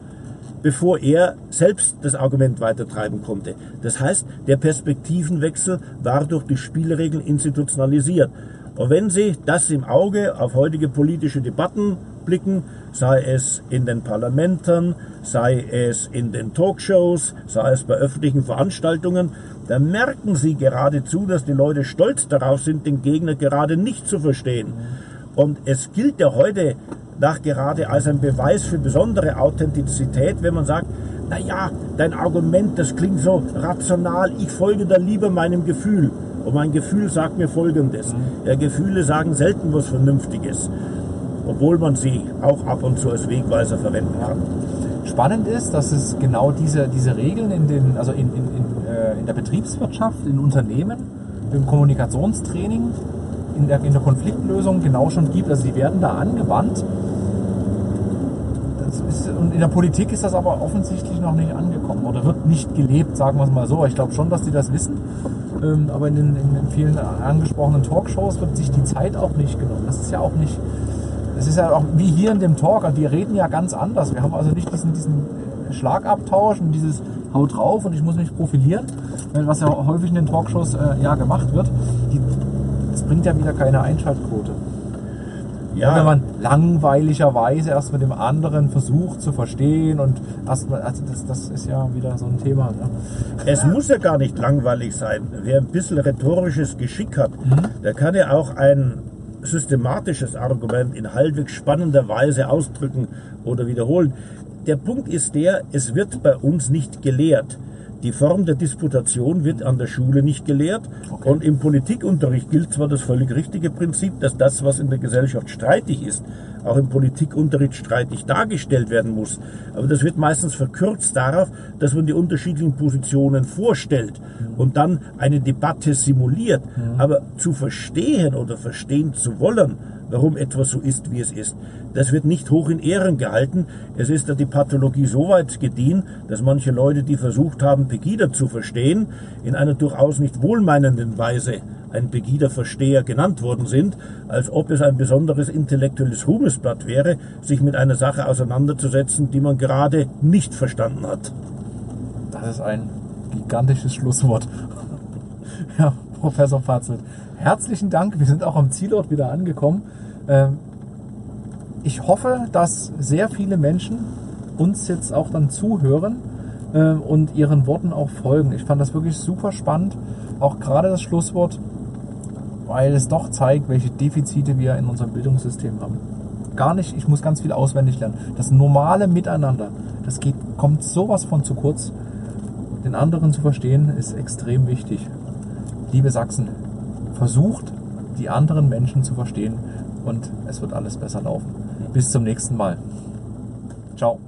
bevor er selbst das Argument weitertreiben konnte. Das heißt, der Perspektivenwechsel war durch die Spielregeln institutionalisiert. Und wenn Sie das im Auge auf heutige politische Debatten blicken, sei es in den Parlamenten, sei es in den Talkshows, sei es bei öffentlichen Veranstaltungen, dann merken Sie geradezu, dass die Leute stolz darauf sind, den Gegner gerade nicht zu verstehen. Und es gilt ja heute nach gerade als ein Beweis für besondere Authentizität, wenn man sagt, na ja, dein Argument, das klingt so rational, ich folge da lieber meinem Gefühl. Und mein Gefühl sagt mir Folgendes. Mhm. Ja, Gefühle sagen selten was Vernünftiges, obwohl man sie auch ab und zu als Wegweiser verwenden kann. Spannend ist, dass es genau diese, diese Regeln in, den, also in, in, in, äh, in der Betriebswirtschaft, in Unternehmen, im Kommunikationstraining, in der, in der Konfliktlösung genau schon gibt. Also die werden da angewandt. Ist, und in der Politik ist das aber offensichtlich noch nicht angekommen oder wird nicht gelebt, sagen wir es mal so. Ich glaube schon, dass die das wissen. Ähm, aber in den, in den vielen angesprochenen Talkshows wird sich die Zeit auch nicht genommen. Das ist ja auch nicht, es ist ja auch wie hier in dem Talk, die reden ja ganz anders. Wir haben also nicht diesen, diesen Schlagabtausch und dieses Haut drauf und ich muss mich profilieren, was ja häufig in den Talkshows äh, ja gemacht wird. Die, das bringt ja wieder keine Einschaltquote. Ja. Wenn man langweiligerweise erst mit dem anderen versucht zu verstehen und erstmal, also das, das ist ja wieder so ein Thema. Ne? Es muss ja gar nicht langweilig sein. Wer ein bisschen rhetorisches Geschick hat, mhm. der kann ja auch ein systematisches Argument in halbwegs spannender Weise ausdrücken oder wiederholen. Der Punkt ist der, es wird bei uns nicht gelehrt. Die Form der Disputation wird an der Schule nicht gelehrt. Okay. Und im Politikunterricht gilt zwar das völlig richtige Prinzip, dass das, was in der Gesellschaft streitig ist, auch im Politikunterricht streitig dargestellt werden muss. Aber das wird meistens verkürzt darauf, dass man die unterschiedlichen Positionen vorstellt und dann eine Debatte simuliert. Mhm. Aber zu verstehen oder verstehen zu wollen, warum etwas so ist, wie es ist. Das wird nicht hoch in Ehren gehalten. Es ist da die Pathologie so weit gediehen, dass manche Leute, die versucht haben, Pegida zu verstehen, in einer durchaus nicht wohlmeinenden Weise ein Pegida-Versteher genannt worden sind, als ob es ein besonderes intellektuelles Ruhmesblatt wäre, sich mit einer Sache auseinanderzusetzen, die man gerade nicht verstanden hat. Das ist ein gigantisches Schlusswort. ja, Professor Fatzelt. Herzlichen Dank. Wir sind auch am Zielort wieder angekommen. Ähm, ich hoffe, dass sehr viele Menschen uns jetzt auch dann zuhören ähm, und ihren Worten auch folgen. Ich fand das wirklich super spannend. Auch gerade das Schlusswort, weil es doch zeigt, welche Defizite wir in unserem Bildungssystem haben. Gar nicht, ich muss ganz viel auswendig lernen. Das normale Miteinander, das geht, kommt sowas von zu kurz. Den anderen zu verstehen, ist extrem wichtig. Liebe Sachsen, versucht, die anderen Menschen zu verstehen und es wird alles besser laufen. Bis zum nächsten Mal. Ciao.